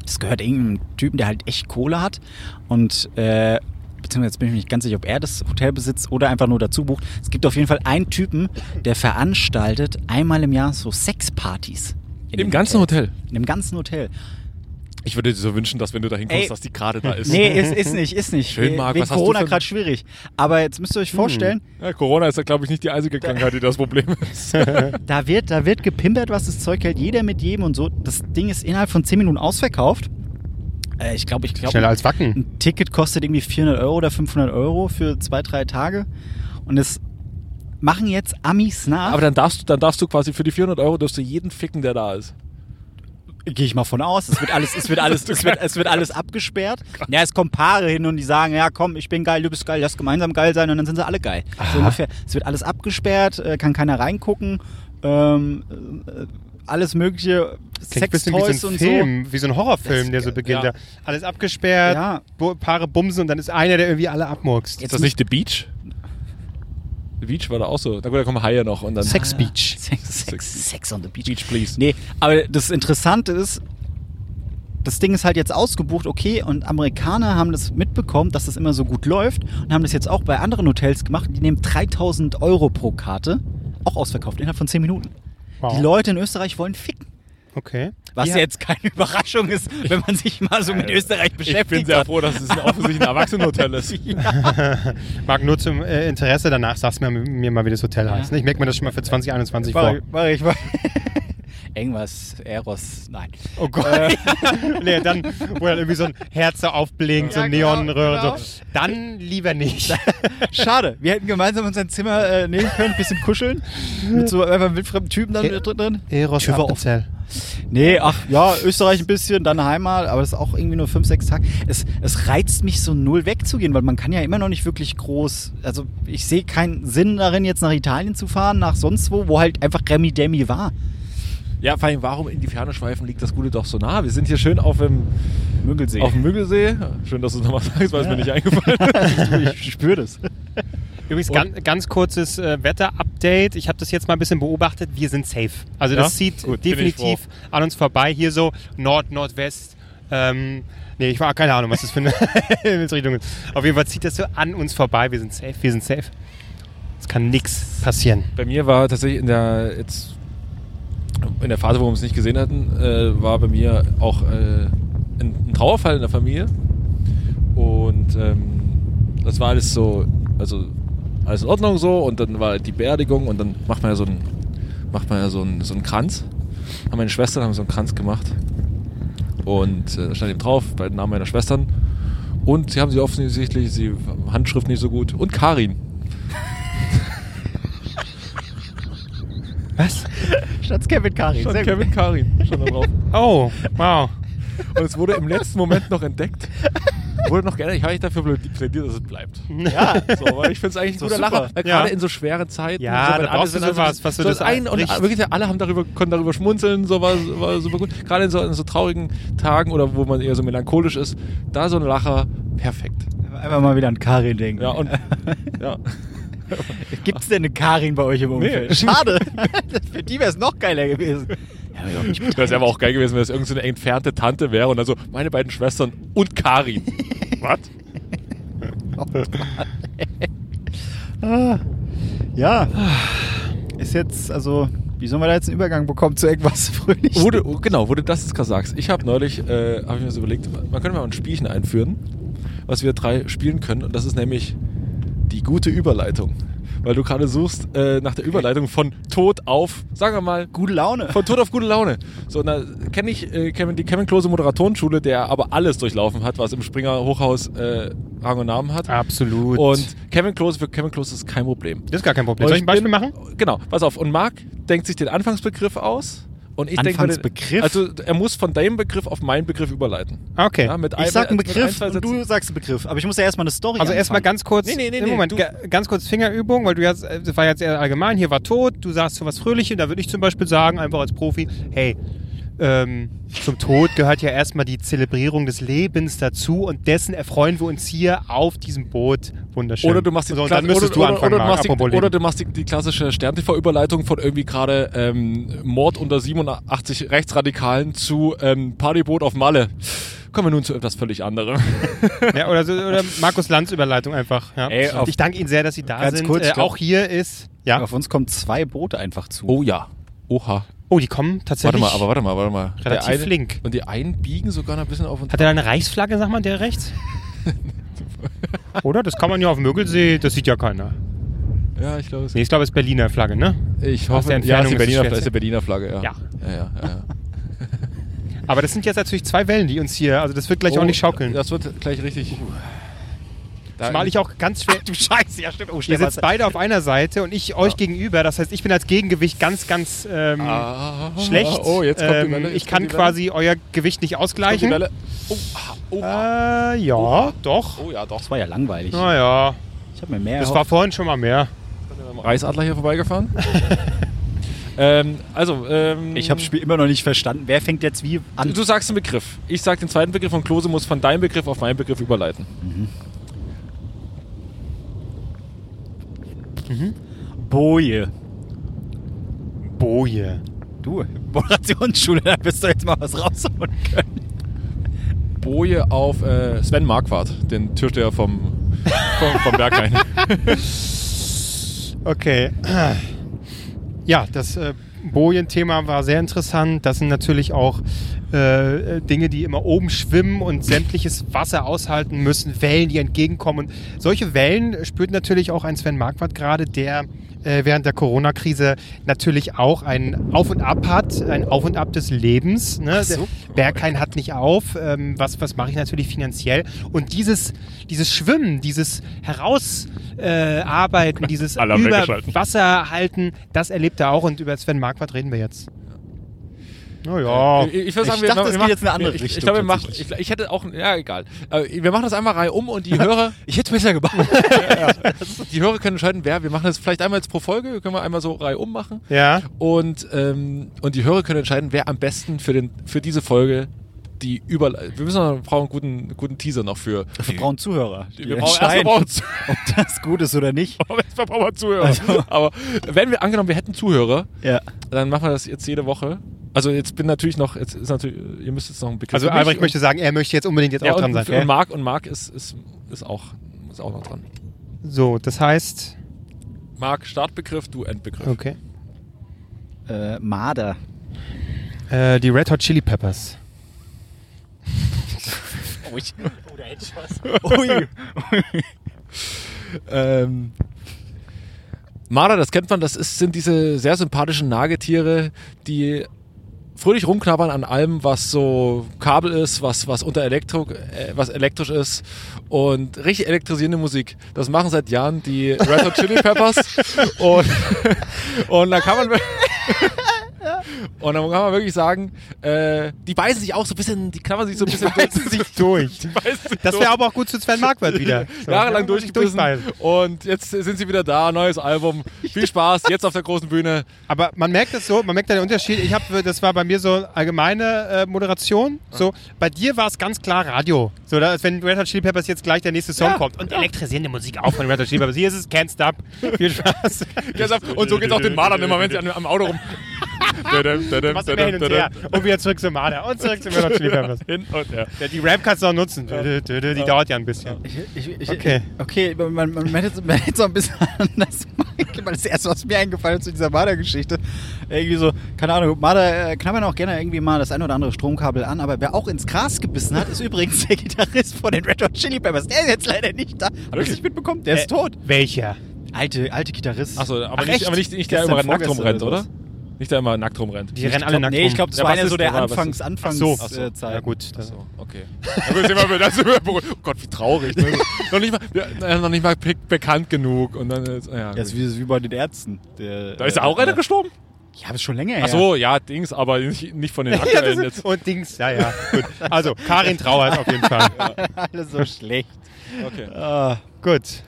Das gehört irgendeinem Typen, der halt echt Kohle hat. Und, äh, beziehungsweise jetzt bin ich mir nicht ganz sicher, ob er das Hotel besitzt oder einfach nur dazu bucht. Es gibt auf jeden Fall einen Typen, der veranstaltet einmal im Jahr so Sexpartys. in Im dem ganzen Hotel. In dem ganzen Hotel. Ich würde dir so wünschen, dass wenn du da hinkommst, dass die gerade da ist. Nee, ist, ist nicht, ist nicht. Schön, Marc, Wegen was hast du Corona gerade schwierig. Aber jetzt müsst ihr euch vorstellen, Ja, Corona ist ja, glaube ich, nicht die einzige Krankheit, die das Problem ist. Da wird, da wird gepimpert, was das Zeug hält. Jeder mit jedem und so. Das Ding ist innerhalb von 10 Minuten ausverkauft. Äh, ich glaube, ich glaube, Schneller als Wacken. ein Ticket kostet irgendwie 400 Euro oder 500 Euro für zwei, drei Tage. Und es machen jetzt Amis nach. Aber dann darfst, du, dann darfst du quasi für die 400 Euro darfst du jeden ficken, der da ist. Gehe ich mal von aus. Es wird alles, es wird alles, es wird, es wird alles abgesperrt. Ja, es kommen Paare hin und die sagen, ja komm, ich bin geil, du bist geil, lass gemeinsam geil sein und dann sind sie alle geil. So ungefähr. Es wird alles abgesperrt, äh, kann keiner reingucken. Ähm, äh, alles mögliche, wie Sextoys so ein und Film, wie so ein Horrorfilm, Das- der so beginnt. ja. Alles abgesperrt, Ja. Paare bumsen und dann ist einer, der irgendwie alle abmurkst. Ist das nicht The Beach? The Beach war da auch so. Na gut, da kommen Haie noch und dann. Sex so. Beach. Sex, Sex, Sex on the Beach. Beach, please. Nee, aber das Interessante ist, das Ding ist halt jetzt ausgebucht, okay, und Amerikaner haben das mitbekommen, dass das immer so gut läuft und haben das jetzt auch bei anderen Hotels gemacht. Die nehmen 3000 Euro pro Karte, auch ausverkauft, innerhalb von 10 Minuten. Wow. Die Leute in Österreich wollen ficken. Okay. Was ja jetzt keine Überraschung ist, wenn man sich mal so mit Österreich Ich beschäftigt bin sehr froh, dass es ein offensichtlich ein Erwachsenenhotel ist. Marc, nur zum äh, Interesse, danach sagst du mir, mir mal, wie das Hotel heißt. Ich merke mir das schon mal für 2021 Mach vor. ich, mach ich, mach ich. Irgendwas, Eros, nein. Oh Gott. nee, dann, wo dann irgendwie so ein Herz so aufblinkt, so Ja, ein genau, Neonröhre genau. und so. Dann lieber nicht. Schade, wir hätten gemeinsam unser Zimmer äh, nehmen können, ein bisschen kuscheln. Mit so einfach wildfremden Typen dann mit drin. Eros Tür war. Appenzell. Nee, ach ja, Österreich ein bisschen, dann Heimat, aber das ist auch irgendwie nur fünf, sechs Tage. Es, es reizt mich so null wegzugehen, weil man kann ja immer noch nicht wirklich groß, also ich sehe keinen Sinn darin, jetzt nach Italien zu fahren, nach sonst wo, wo halt einfach Remi Demi war. Ja, vor allem, warum in die Ferne schweifen liegt das Gute doch so nah? Wir sind hier schön auf dem, Müggelsee. auf dem Müggelsee. Schön, dass du es nochmal sagst, weil es mir nicht eingefallen ist. ich spüre das. Übrigens, ganz, ganz kurzes äh, Wetter-Update. Ich habe das jetzt mal ein bisschen beobachtet. Wir sind safe. Also Ja? das zieht Gut, definitiv an uns vorbei. Hier so Nord, Nordwest. Ähm, nee, ich war keine Ahnung, was das für eine Himmelsrichtung ist. Auf jeden Fall zieht das so an uns vorbei. Wir sind safe. Wir sind safe. Es kann nichts passieren. Bei mir war tatsächlich in der jetzt in der Phase, wo wir es nicht gesehen hatten, äh, war bei mir auch äh, ein, ein Trauerfall in der Familie. Und ähm, das war alles so, also alles in Ordnung so und dann war die Beerdigung und dann macht man ja so einen, macht man ja so einen, so einen Kranz. Haben meine Schwestern haben so einen Kranz gemacht. Und äh, stand eben drauf, bei den Namen meiner Schwestern. Und sie haben sie offensichtlich, sie Handschrift nicht so gut. Und Karin. Was? Statt Kevin Karin. Gut. Kevin Karin. Schon da drauf. Oh, wow. Und es wurde im letzten Moment noch entdeckt. Wurde noch geändert. Ich habe nicht dafür plädiert, dass es bleibt. Ja, So, weil ich finde es eigentlich ein So guter super. Lacher. Weil Ja. Gerade in so schweren Zeiten. Ja, so, da brauchst du wenn sowas, was du so das ein und wirklich alle haben darüber, konnten darüber schmunzeln, so war, war super gut. Gerade in so, in so traurigen Tagen oder wo man eher so melancholisch ist, da so ein Lacher, perfekt. einfach mal wieder an Karin denken. Ja, und ja. Gibt es denn eine Karin bei euch im Umfeld? Nee. Schade. Für die wäre es noch geiler gewesen. Ja, wäre aber auch geil gewesen, wenn es irgendeine so eine entfernte Tante wäre und dann so meine beiden Schwestern und Karin. Was? Ah, ja. Ist jetzt, also, wie sollen wir da jetzt einen Übergang bekommen zu irgendwas fröhlich? Wurde, genau, wo du das jetzt gerade sagst. Ich habe neulich, äh, habe ich mir so überlegt, man könnte mal ein Spielchen einführen, was wir drei spielen können. Und das ist nämlich die gute Überleitung. Weil du gerade suchst äh, nach der Überleitung von Tod auf, sagen wir mal, Gute Laune. von Tod auf gute Laune. So, da kenne ich äh, Kevin, die Kevin Klose Moderatorenschule, der aber alles durchlaufen hat, was im Springer Hochhaus äh, Rang und Namen hat. Absolut. Und Kevin Klose, für Kevin Klose ist kein Problem. das ist gar kein Problem. Und Soll ich ein Beispiel bin- machen? Genau, pass auf. Und Marc denkt sich den Anfangsbegriff aus. Und ich Anfangsbegriff? Also er muss von deinem Begriff auf meinen Begriff überleiten. Ah, Okay. Ja, mit Ich ein- sag einen Begriff zwei und du sagst einen Begriff. Aber ich muss ja erstmal eine Story Also erstmal ganz kurz, Nee, nee, nee, nee, Moment, du- ganz kurz Fingerübung, weil du jetzt, äh, das war jetzt eher allgemein, hier war tot, du sagst so was Fröhliches, da würde ich zum Beispiel sagen, einfach als Profi, hey, ähm, zum Tod gehört ja erstmal die Zelebrierung des Lebens dazu und dessen erfreuen wir uns hier auf diesem Boot. Wunderschön. Oder du machst die, so, oder, du oder, oder, du machst die, oder du machst die, die klassische Stern-TV-Überleitung von irgendwie gerade ähm, Mord unter 87 Rechtsradikalen zu ähm, Partyboot auf Malle. Kommen wir nun zu etwas völlig anderem. Ja, oder, so, oder Markus Lanz Überleitung einfach. Ja. Ey, ich danke Ihnen sehr, dass Sie da Ganz sind. kurz, äh, auch hier ist, ja. Auf uns kommen zwei Boote einfach zu. Oh ja. Oha. Oh, die kommen Warte tatsächlich. mal, aber warte mal, warte mal. Relativ eine, flink. Und die einen biegen sogar noch ein bisschen auf uns. Hat er da eine Reichsflagge, sag mal, der rechts? Oder? Das kann man ja auf dem Mögelsee, das sieht ja keiner. Ja, ich glaube es. Nee, ich glaube, es ist Berliner Flagge, ne? Ich hoffe, der ja, Entfernung ist die es Berliner, schwer ist die Berliner Flagge, ja. Ja. Ja, ja, ja. ja. Aber das sind jetzt natürlich zwei Wellen, die uns hier, also das wird gleich Oh, auch nicht schaukeln. Das wird gleich richtig. Da- Zumal ich auch ganz schwer. Du Scheiße, ja stimmt. Oh, Ihr sitzt beide auf einer Seite und ich euch Ja. gegenüber. Das heißt, ich bin als Gegengewicht ganz, ganz ähm, Ah, schlecht. Oh, jetzt kommt die ähm, Welle. jetzt ich kommt kann die Welle. quasi euer Gewicht nicht Kommt die ausgleichen. Welle. Oh, ah, oh, ah. Äh, ja, Oha. doch. oh ja, doch. Das war ja langweilig. Naja, Ich habe mir mehr das war erhofft. vorhin schon mal mehr. Reisadler hier vorbeigefahren. ähm, also, ähm, Ich habe das Spiel immer noch nicht verstanden. Wer fängt jetzt wie du, an? du sagst einen Begriff. Ich sag den zweiten Begriff und Klose muss von deinem Begriff auf meinen Begriff überleiten. Boje. Boje. Du, Moderationsschule, da wirst du jetzt mal was rausholen können. Boje auf äh, Sven Marquardt, den Türsteher vom, vom, vom Berghain. Okay. Ja, das äh, Bojen-Thema war sehr interessant. Das sind natürlich auch äh, Dinge, die immer oben schwimmen und sämtliches Wasser aushalten müssen, Wellen, die entgegenkommen. Und solche Wellen spürt natürlich auch ein Sven Marquardt gerade, der äh, während der Corona-Krise natürlich auch ein Auf und Ab hat, ein Auf und Ab des Lebens. Ne? so. Berghain hat nicht auf. Ähm, was was mache ich natürlich finanziell? Und dieses, dieses Schwimmen, dieses Herausarbeiten, äh, dieses über. Wasser halten, das erlebt er auch. Und über Sven Marquardt reden wir jetzt. Naja. Ich, ich, würde sagen, Ich wir, dachte, wir es geht jetzt in eine andere ich, Richtung Ich glaube, wir machen, ich, ich hätte auch, ja, egal. Äh, Wir machen das einmal Reihe um und die Hörer, Ich hätte es besser gebaut. die Hörer können entscheiden, wer. Wir machen das vielleicht einmal jetzt pro Folge, können wir einmal so Reihe um machen. Ja. Und, ähm, und die Hörer können entscheiden, wer am besten für, den, für diese Folge die über. Wir müssen noch, wir brauchen einen guten, guten Teaser noch für. Wir brauchen Zuhörer. die, wir brauchen erstmal brauchen, Zu- ob das gut ist oder nicht. erstmal brauchen wir Zuhörer. Also- Aber wenn wir angenommen, wir hätten Zuhörer, Ja. dann machen wir das jetzt jede Woche. Also jetzt bin natürlich noch, jetzt ist natürlich, ihr müsst jetzt noch einen Begriff. Also Albrecht möchte sagen, er möchte jetzt unbedingt jetzt ja, auch dran und, sein. und? Marc und Marc ist, ist, ist auch ist auch noch dran. So, das heißt, Marc Startbegriff, du Endbegriff. okay. Äh, Marder. Äh, die Red Hot Chili Peppers. Oh, ich, oh da hätte ich was. Ui. Ähm, Marder, das kennt man, das ist, sind diese sehr sympathischen Nagetiere, die fröhlich rumknabbern an allem, was so Kabel ist, was, was unter Elektro, äh, was elektrisch ist und richtig elektrisierende Musik. Das machen seit Jahren die Red Hot Chili Peppers und, und da kann man und dann kann man wirklich sagen, äh, die beißen sich auch so ein bisschen, die knabbern sich so ein bisschen beißen sich durch. Die beißen sich Das durch. wäre aber auch gut zu Sven Marquardt wieder. So, jahrelang ja, durchgebissen und jetzt sind sie wieder da, neues Album. Viel Spaß, jetzt auf der großen Bühne. Aber man merkt es so, man merkt da den Unterschied. Ich habe, das war bei mir so allgemeine äh, Moderation. So, bei dir war es ganz klar Radio. So, als wenn Red Hot Chili Peppers jetzt gleich der nächste Song Ja, kommt und elektrisierende Musik auch von Red Hot Chili Peppers. Hier ist es Can't Stop. Viel Spaß. Und so geht es auch den Malern immer, wenn sie am Auto rum. Was immer hin und her. Und wieder zurück zum Marder und zurück zu Red Hot Chili Peppers. Hin und her. Ja, die Rap kannst du auch nutzen. Dö, Die dauert ja ein bisschen. Ich, ich, ich, Okay. Okay, man, man, hätte man hätte so ein bisschen anders machen, das erste, was mir eingefallen ist zu dieser Marder-Geschichte, irgendwie so, keine Ahnung, Marder äh, knabbern auch gerne irgendwie mal das ein oder andere Stromkabel an, aber wer auch ins Gras gebissen hat, ist übrigens der Gitarrist von den Red Hot Chili Peppers. Der ist jetzt leider nicht da. Hab ich nicht mitbekommen? Der ist Äh, tot. Welcher? Alte, alte Gitarrist. Achso, aber, Ach, nicht, aber nicht, nicht der immer nackt rumrennt, oder? Nicht der immer nackt rumrennt. Die rennen alle nackt Nee, rum. ich glaube, das Ja, war ja ist so der was Anfangs, ist- Anfangs so. äh, Ja Zeit. gut. Okay. Da wir, da sind wir beruhigt. Oh Gott, wie traurig. Ne? noch, nicht mal, ja, noch nicht mal be bekannt genug. Und dann, ist- ja, Ja, ist gut. wie, wie bei den Ärzten. Der, da ist ja auch einer gestorben? Ja, aber ist schon länger her. Ach so, ja, Dings, aber nicht, nicht von den Ja, aktuellen jetzt. und Dings, ja, ja. Gut. Also, Karin trauert auf jeden Fall. Alles so schlecht. Okay. Ah. Gut.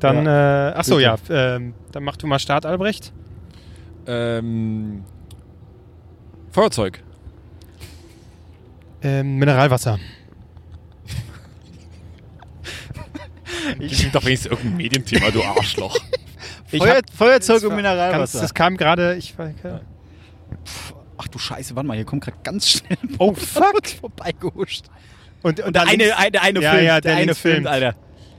Dann, äh, achso, ja, ähm, dann mach du mal Start, Albrecht. Ähm, Feuerzeug. Ähm, Mineralwasser. Ich doch wenigstens irgendein Medienthema, du Arschloch. Ich Feuer, hab- Feuerzeug und Mineralwasser. Ganz, das kam gerade, ich war- Ach du Scheiße, warte mal, hier kommt gerade ganz schnell ein Oh, fuck. vorbeigehuscht. Und, und Der da eine, eine, eine Ja, Film, ja, der, der eine filmt. Alter.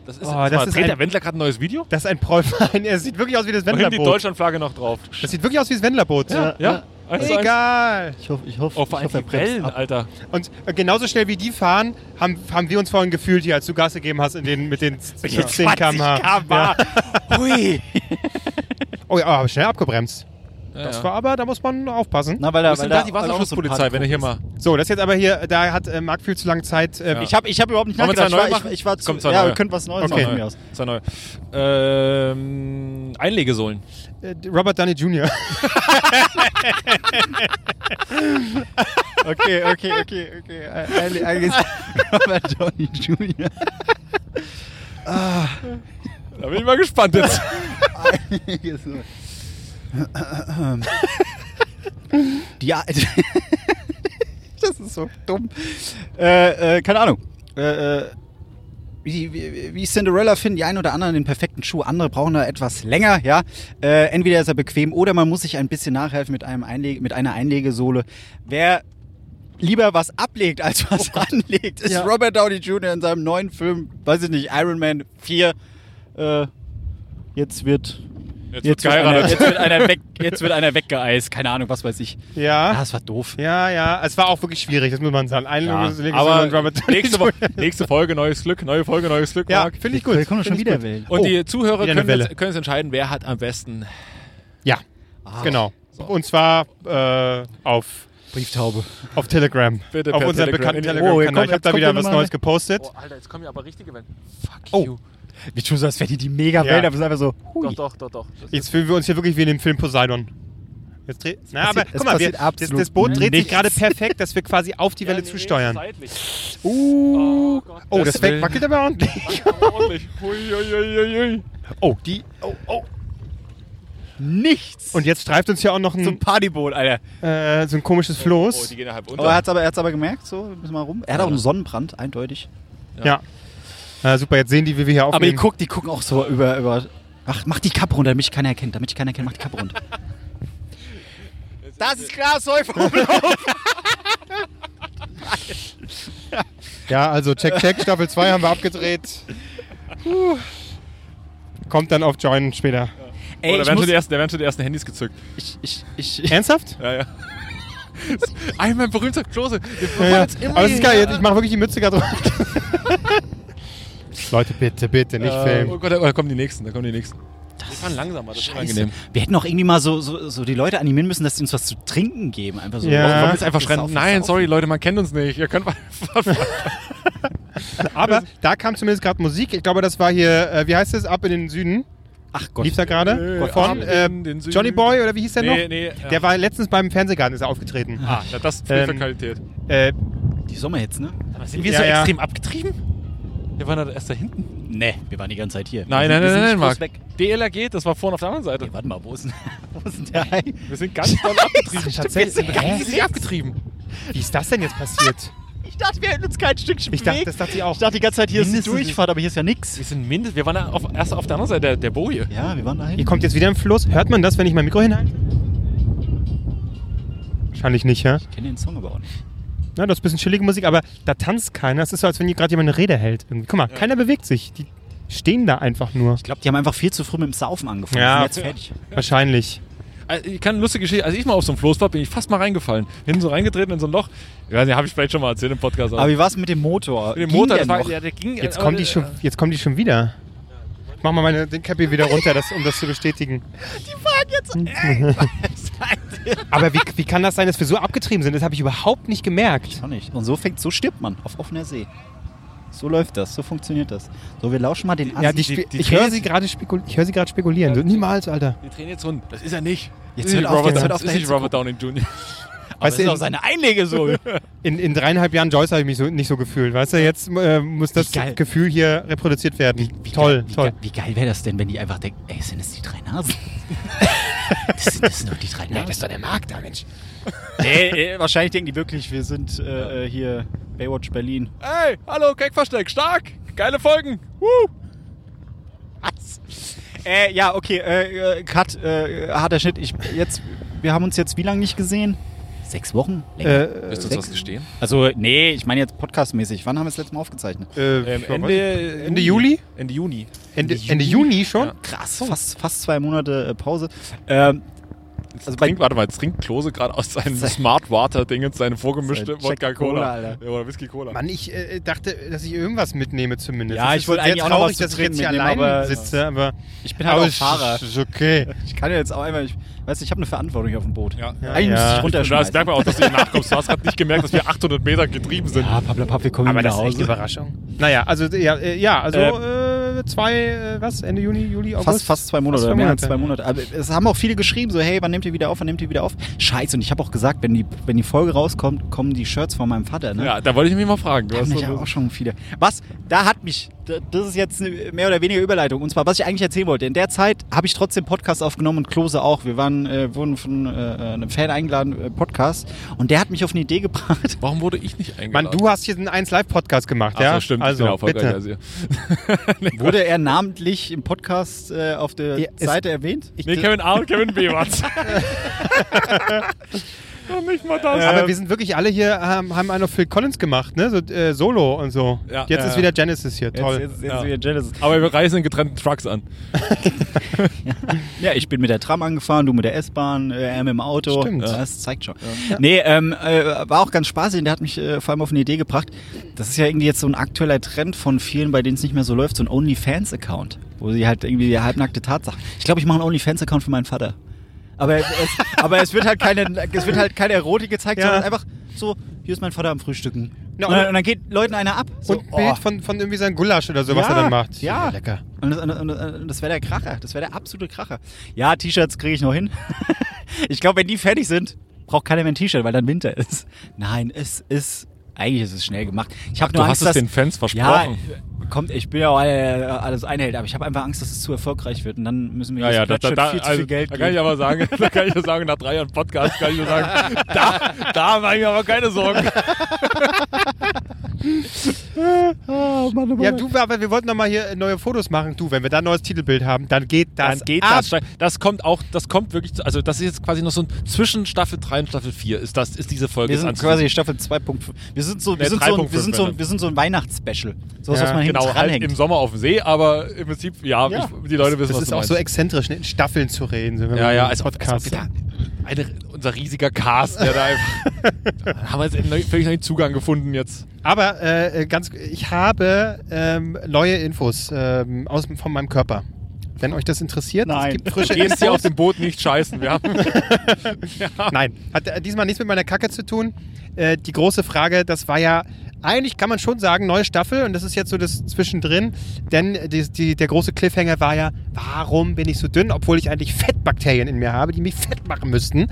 Das ist, Oh, das mal, ist dreht ein- der Wendler gerade ein neues Video? Das ist ein Prollverein. Er sieht wirklich aus wie das Und hinten die Wendlerboot. Deutschlandflagge noch drauf. Das sieht wirklich aus wie das Wendlerboot. Ja, ja. Zu eins. Egal. Ich hoffe, ich hoffe, Oh, vor allem die Wellen, Alter. Und äh, genauso schnell wie die fahren, haben, haben wir uns vorhin gefühlt, hier, als du Gas gegeben hast in den, mit den 10 km/h. km/h. Hui. Oh ja, aber schnell abgebremst. Ja, Das ja. war aber, da muss man aufpassen. Na, weil da, ist weil da da die so Wasserschutzpolizei, wenn er hier mal... So, das ist jetzt aber hier, da hat äh, Marc viel zu lange Zeit. Äh, Ja. Ich habe ich hab überhaupt nicht wir nachgedacht. zwei Ich war, neue ich, ich war zu, Kommt zwei ja, neue. wir können was Neues Okay. machen von mir aus. Ist ja neu. Ähm, Einlegesohlen. äh, Robert Downey Jr. Okay, okay, okay, okay. Ein- ein- Robert Downey Jr. Da bin ich mal gespannt jetzt. Die A Das ist so dumm. Äh, äh, keine Ahnung. Äh, äh, wie, wie, wie Cinderella finden die einen oder anderen den perfekten Schuh, andere brauchen da etwas länger, ja. Äh, entweder ist er bequem oder man muss sich ein bisschen nachhelfen mit, einem Einlege, mit einer Einlegesohle. Wer lieber was ablegt, als was anlegt, ist Ja. Robert Downey Jr. in seinem neuen Film, weiß ich nicht, Iron Man 4. Äh, jetzt wird. Jetzt, Jetzt wird wird, einer, jetzt, wird einer weg, jetzt wird einer weggeeist. Keine Ahnung, was weiß ich. Ja. Ah, das war doof. Ja, ja, es war auch wirklich schwierig, das muss man sagen. Einlegung Ja, aber nächste, Jr. Wo nächste Folge neues Glück, neue Folge neues Glück, Ja, finde ich gut. Wir kommen schon wieder gut. wählen. Und Oh, die Zuhörer eine können jetzt, können jetzt entscheiden, wer hat am besten. Ja, genau. Und zwar äh, auf, Brieftaube. auf Telegram. Bitte auf unseren Telegram. bekannten Oh, Telegram-Kanal. hier ich habe da wieder was Neues gepostet. Oh, Alter, jetzt kommen ja aber richtige Wellen. Fuck Oh. you. Wie tun so, als wäre die die mega Ja. Welt, aber es ist einfach so. Hui. Doch, doch, doch, doch. Das Jetzt fühlen wir uns hier wirklich wie in dem Film Poseidon. Jetzt dreht, na, aber passiert- guck mal, wir, das, das Boot dreht sich gerade perfekt, dass wir quasi auf die Ja, Welle nee, zusteuern. seitlich. Uh. Oh Gott. Oh, das Das Fake wackelt aber ordentlich. Oh, die. Oh, oh. Nichts. Und jetzt streift uns ja auch noch so ein ein, Partyboot, Alter. äh, so ein komisches Oh, Floß. die gehen ja halb unter. Aber er hat es aber, er aber gemerkt, so, ein bisschen mal rum. Er hat auch einen Sonnenbrand, eindeutig. ja. Ja, super, jetzt sehen die, wie wir hier Aber die, aufnehmen. guck, die gucken auch so über. über Ach, mach die Kappe runter, damit mich keiner erkennt. Damit ich keiner erkennt, mach die Kappe runter. das ist klar, Säuferumlauf. Ja, also check, check, Staffel 2 haben wir abgedreht. Puh. Kommt dann auf Join später. Ey, oh, da ich werden muss, schon die ersten, da werden schon die ersten Handys gezückt. ich, ich, ich, Ernsthaft? Ja, ja. Einmal berühmter Klose. Wir Ja, ja. Aber es ist geil, ich mache wirklich die Mütze gerade drauf. Leute, bitte, bitte, nicht Äh, filmen. Oh Gott, da kommen die nächsten, da kommen die nächsten. Wir fahren langsamer, das ist Scheiße. unangenehm. Wir hätten auch irgendwie mal so, so, so die Leute animieren müssen, dass sie uns was zu trinken geben. Einfach so. Ja. Wir jetzt einfach schreien, nein, sorry Leute, man kennt uns nicht. Ihr könnt mal Aber da kam zumindest gerade Musik. Ich glaube, das war hier, äh, wie heißt es, ab in den Süden. Ach Gott. Lief da gerade? Äh, Von äh, Süden. Johnny Boy oder wie hieß der Nee, noch? nee, ja. Der war letztens beim Fernsehgarten, ist er aufgetreten. Ah, ja, das für Ähm, Qualität. Äh, Die Sommerhits, ne? Sind wir so extrem abgetrieben? Wir waren da erst da hinten. Nee, wir waren die ganze Zeit hier. Nein, Wir nein, sind- nein, wir nein, sind nicht Marc. weg. DLRG, das war vorne auf der anderen Seite. Nee, warte mal, wo ist denn, wo ist denn der Hai? Wir sind ganz doll abgetrieben. Tatsächlich? Wir sind Hä? riesig abgetrieben. wie ist das denn jetzt passiert? Ich dachte, wir hätten uns kein Stückchen Ich dachte, bewegt. das dachte ich auch. Ich dachte die ganze Zeit, hier ist eine Mindestens- Durchfahrt, aber hier ist ja nix. Wir sind mindestens, wir waren da auf, erst auf der anderen Seite der, der Boje. Ja, wir waren da Ihr hin. kommt jetzt wieder im Fluss. Hört man das, wenn ich mein Mikro hinhalte? Wahrscheinlich nicht, ja? Ich kenne den Song aber auch nicht. Na, das ist ein bisschen chillige Musik, aber da tanzt keiner. Es ist so, als wenn hier gerade jemand eine Rede hält. Irgendwie. Guck mal, keiner bewegt sich. Die stehen da einfach nur. Ich glaube, die haben einfach viel zu früh mit dem Saufen angefangen. Ja. Sind jetzt fertig. Wahrscheinlich. Also, Ich kann eine lustige Geschichte, als ich mal auf so einem Floß war, bin ich fast mal reingefallen. Hinten so reingetreten in so ein Loch. Ich weiß nicht, habe ich vielleicht schon mal erzählt im Podcast. Aber wie war es mit dem Motor? mit dem Ging Motor, der das war, noch? ja, der ging. Jetzt aber kommen die der- schon, jetzt kommen die schon wieder. Ich mach mal meine den Cappy wieder runter, das, um das zu bestätigen. Die fahren jetzt. Aber wie, wie kann das sein, dass wir so abgetrieben sind? Das habe ich überhaupt nicht gemerkt. Auch nicht. Und so fängt, so stirbt man auf offener See. So läuft das, so funktioniert das. So, wir lauschen mal den Assi. Ja, die, die- die ich höre sie gerade spekul ich höre sie gerade spekulieren. So, niemals, Alter. Die drehen jetzt rund. Das ist er nicht. Jetzt Das ist hört nicht auf, Robert, jetzt hört das auf, ist dahin nicht zu Robert Downey Jr. aber weißt das ist du, auch seine Einlege so. In, in dreieinhalb Jahren Joyce habe ich mich so, nicht so gefühlt. Weißt du, jetzt äh, muss das Wie. Gefühl hier reproduziert werden. Wie toll, geil, wie toll. Geil, wie geil wäre das denn, wenn die einfach denken, ey, sind das die drei Nasen? das, sind, das sind doch die drei Nasen. doch der Markt da, Mensch. nee, wahrscheinlich denken die wirklich, wir sind äh, äh, hier Baywatch Berlin. Hey, hallo, Keckversteck, stark. Geile Folgen. Woo. Was? Äh, ja, okay, äh, äh, Cut, äh, harter Schnitt. Ich, jetzt, wir haben uns jetzt wie lange nicht gesehen? Sechs Wochen? Länger? Äh, Willst du uns Sechs? was gestehen? Also, nee, ich meine jetzt podcastmäßig. Wann haben wir das letzte Mal aufgezeichnet? äh, Ähm, Ende, was? Ende Juli? Ende Juni. Ende, Ende Ende Juni schon? Ja. Krass, fast, fast zwei Monate äh, Pause. Ähm, Also trinkt, warte mal, jetzt trinkt Klose gerade aus seinem Smart Water Ding jetzt seine vorgemischte Sein Wodka Cola. Cola, Alter. Ja, Oder Whisky Cola. Mann, ich äh, dachte, dass ich irgendwas mitnehme zumindest. Ja, ich wollte eigentlich auch noch was dass ich jetzt hier trinken allein mitnehmen, aber- sitze, aber... ich bin halt aber auch Fahrer. ist okay. Ich kann ja jetzt auch einmal, ich weiß ich habe eine Verantwortung hier auf dem Boot. Ja. Ja, Eigentlich ich ja. runterschmeißen. Das merkt man auch, dass du hier nachkommst. Du hast gerade nicht gemerkt, dass wir 800 Meter getrieben sind. Ja, Pappelapapp, wir kommen Aber wieder das ist nach echt. Überraschung. Naja, also ja, äh, ja also äh, zwei, äh, was, Ende Juni, Juli, August? Fast, fast zwei Monate Fast oder zwei mehr als Monate. zwei Monate. Aber es haben auch viele geschrieben, so, hey, wann nehmt ihr wieder auf, wann nehmt ihr wieder auf? Scheiße, und ich habe auch gesagt, wenn die, wenn die Folge rauskommt, kommen die Shirts von meinem Vater, ne? Ja, da wollte ich mich mal fragen. Du Da hast haben mich so- auch schon viele. Was? Da hat mich, das ist jetzt eine mehr oder weniger Überleitung. Und zwar, was ich eigentlich erzählen wollte. In der Zeit habe ich trotzdem Podcast aufgenommen und Klose auch. Wir waren, äh, wurden von äh, einem Fan eingeladen, äh, Podcast. Und der hat mich auf eine Idee gebracht. Warum wurde ich nicht Mann, eingeladen? du hast hier einen 1 Live Podcast gemacht, Ach ja? so, stimmt. Also, ich bin erfolgreich bitte. als ihr. Wurde er namentlich im Podcast äh, auf der Ja, Seite erwähnt? Ich, Nee, Kevin A und Kevin B war's. Nicht mal das. Aber wir sind wirklich alle hier, haben, haben einen auf Phil Collins gemacht, ne? So, äh, Solo und so. Ja. Jetzt Ja, ist ja. wieder Genesis hier, toll. Jetzt, jetzt, jetzt Ja. wieder Genesis. Aber wir reisen in getrennten Trucks an. Ja, ich bin mit der Tram angefahren, du mit der S-Bahn, äh, er mit dem Auto. Stimmt. Ja, das zeigt schon. Nee, ähm, äh, war auch ganz spaßig und der hat mich äh, vor allem auf eine Idee gebracht. Das ist ja irgendwie jetzt so ein aktueller Trend von vielen, bei denen es nicht mehr so läuft, so ein OnlyFans-Account, wo sie halt irgendwie die halbnackte Tatsache. Ich glaube, ich mache einen OnlyFans-Account für meinen Vater. Aber es, aber es wird halt keine, es wird halt keine Erotik gezeigt, Ja. sondern einfach so, hier ist mein Vater am Frühstücken. Ja, und, dann, und- und dann geht Leuten einer ab. So, und ein Bild oh. von, von irgendwie seinem Gulasch oder so, was Ja, er dann macht. ja. lecker. Und das, und, und, und das wäre der Kracher. Das wäre der absolute Kracher. Ja, T-Shirts kriege ich noch hin. ich glaube, wenn die fertig sind, braucht keiner mehr ein T-Shirt, weil dann Winter ist. Nein, es ist. Eigentlich ist es schnell gemacht. Ich habe Du nur hast Angst, es dass, den Fans Ja, versprochen. kommt, ich bin ja auch alles Einhält, aber ich habe einfach Angst, dass es zu erfolgreich wird und dann müssen wir Ja, ja, da, da, da, viel zu also, viel Geld da kann ich aber sagen, da kann ich ja sagen, nach drei Jahren Podcast kann ich nur sagen, da, da mache ich mir aber keine Sorgen. Ja, du, aber wir wollten noch mal hier neue Fotos machen. Du, wenn wir da ein neues Titelbild haben, dann geht das Dann geht ab. das. Das kommt auch, das kommt wirklich, zu, also das ist jetzt quasi noch so ein zwischen Staffel 3 und Staffel 4 ist das, ist diese Folge. wir sind quasi Staffel 2.5. Wir sind so, wir Nee, sind so, wir 3.5 sind so, wir sind so ein Weihnachtsspecial. So was, Ja, was man hinten Genau, halt im Sommer auf dem See, aber im Prinzip, ja, Ja. Ich, die Leute wissen, Das was ist du auch so meinst. exzentrisch, ne? in Staffeln zu reden. So, wenn Ja, ja, also, Podcast. also eine, unser riesiger Cast, der da einfach, da haben wir jetzt einen völlig neuen Zugang gefunden jetzt. Aber äh, ganz, ich habe ähm, neue Infos ähm, aus, von meinem Körper. Wenn euch das interessiert, Nein. es gibt frische Gehst hier auf Infos. dem Boot nicht scheißen. Wir haben, Nein, hat äh, diesmal nichts mit meiner Kacke zu tun. Äh, die große Frage, das war ja, eigentlich kann man schon sagen, neue Staffel und das ist jetzt so das Zwischendrin, denn die, die, der große Cliffhanger war ja, warum bin ich so dünn, obwohl ich eigentlich Fettbakterien in mir habe, die mich fett machen müssten.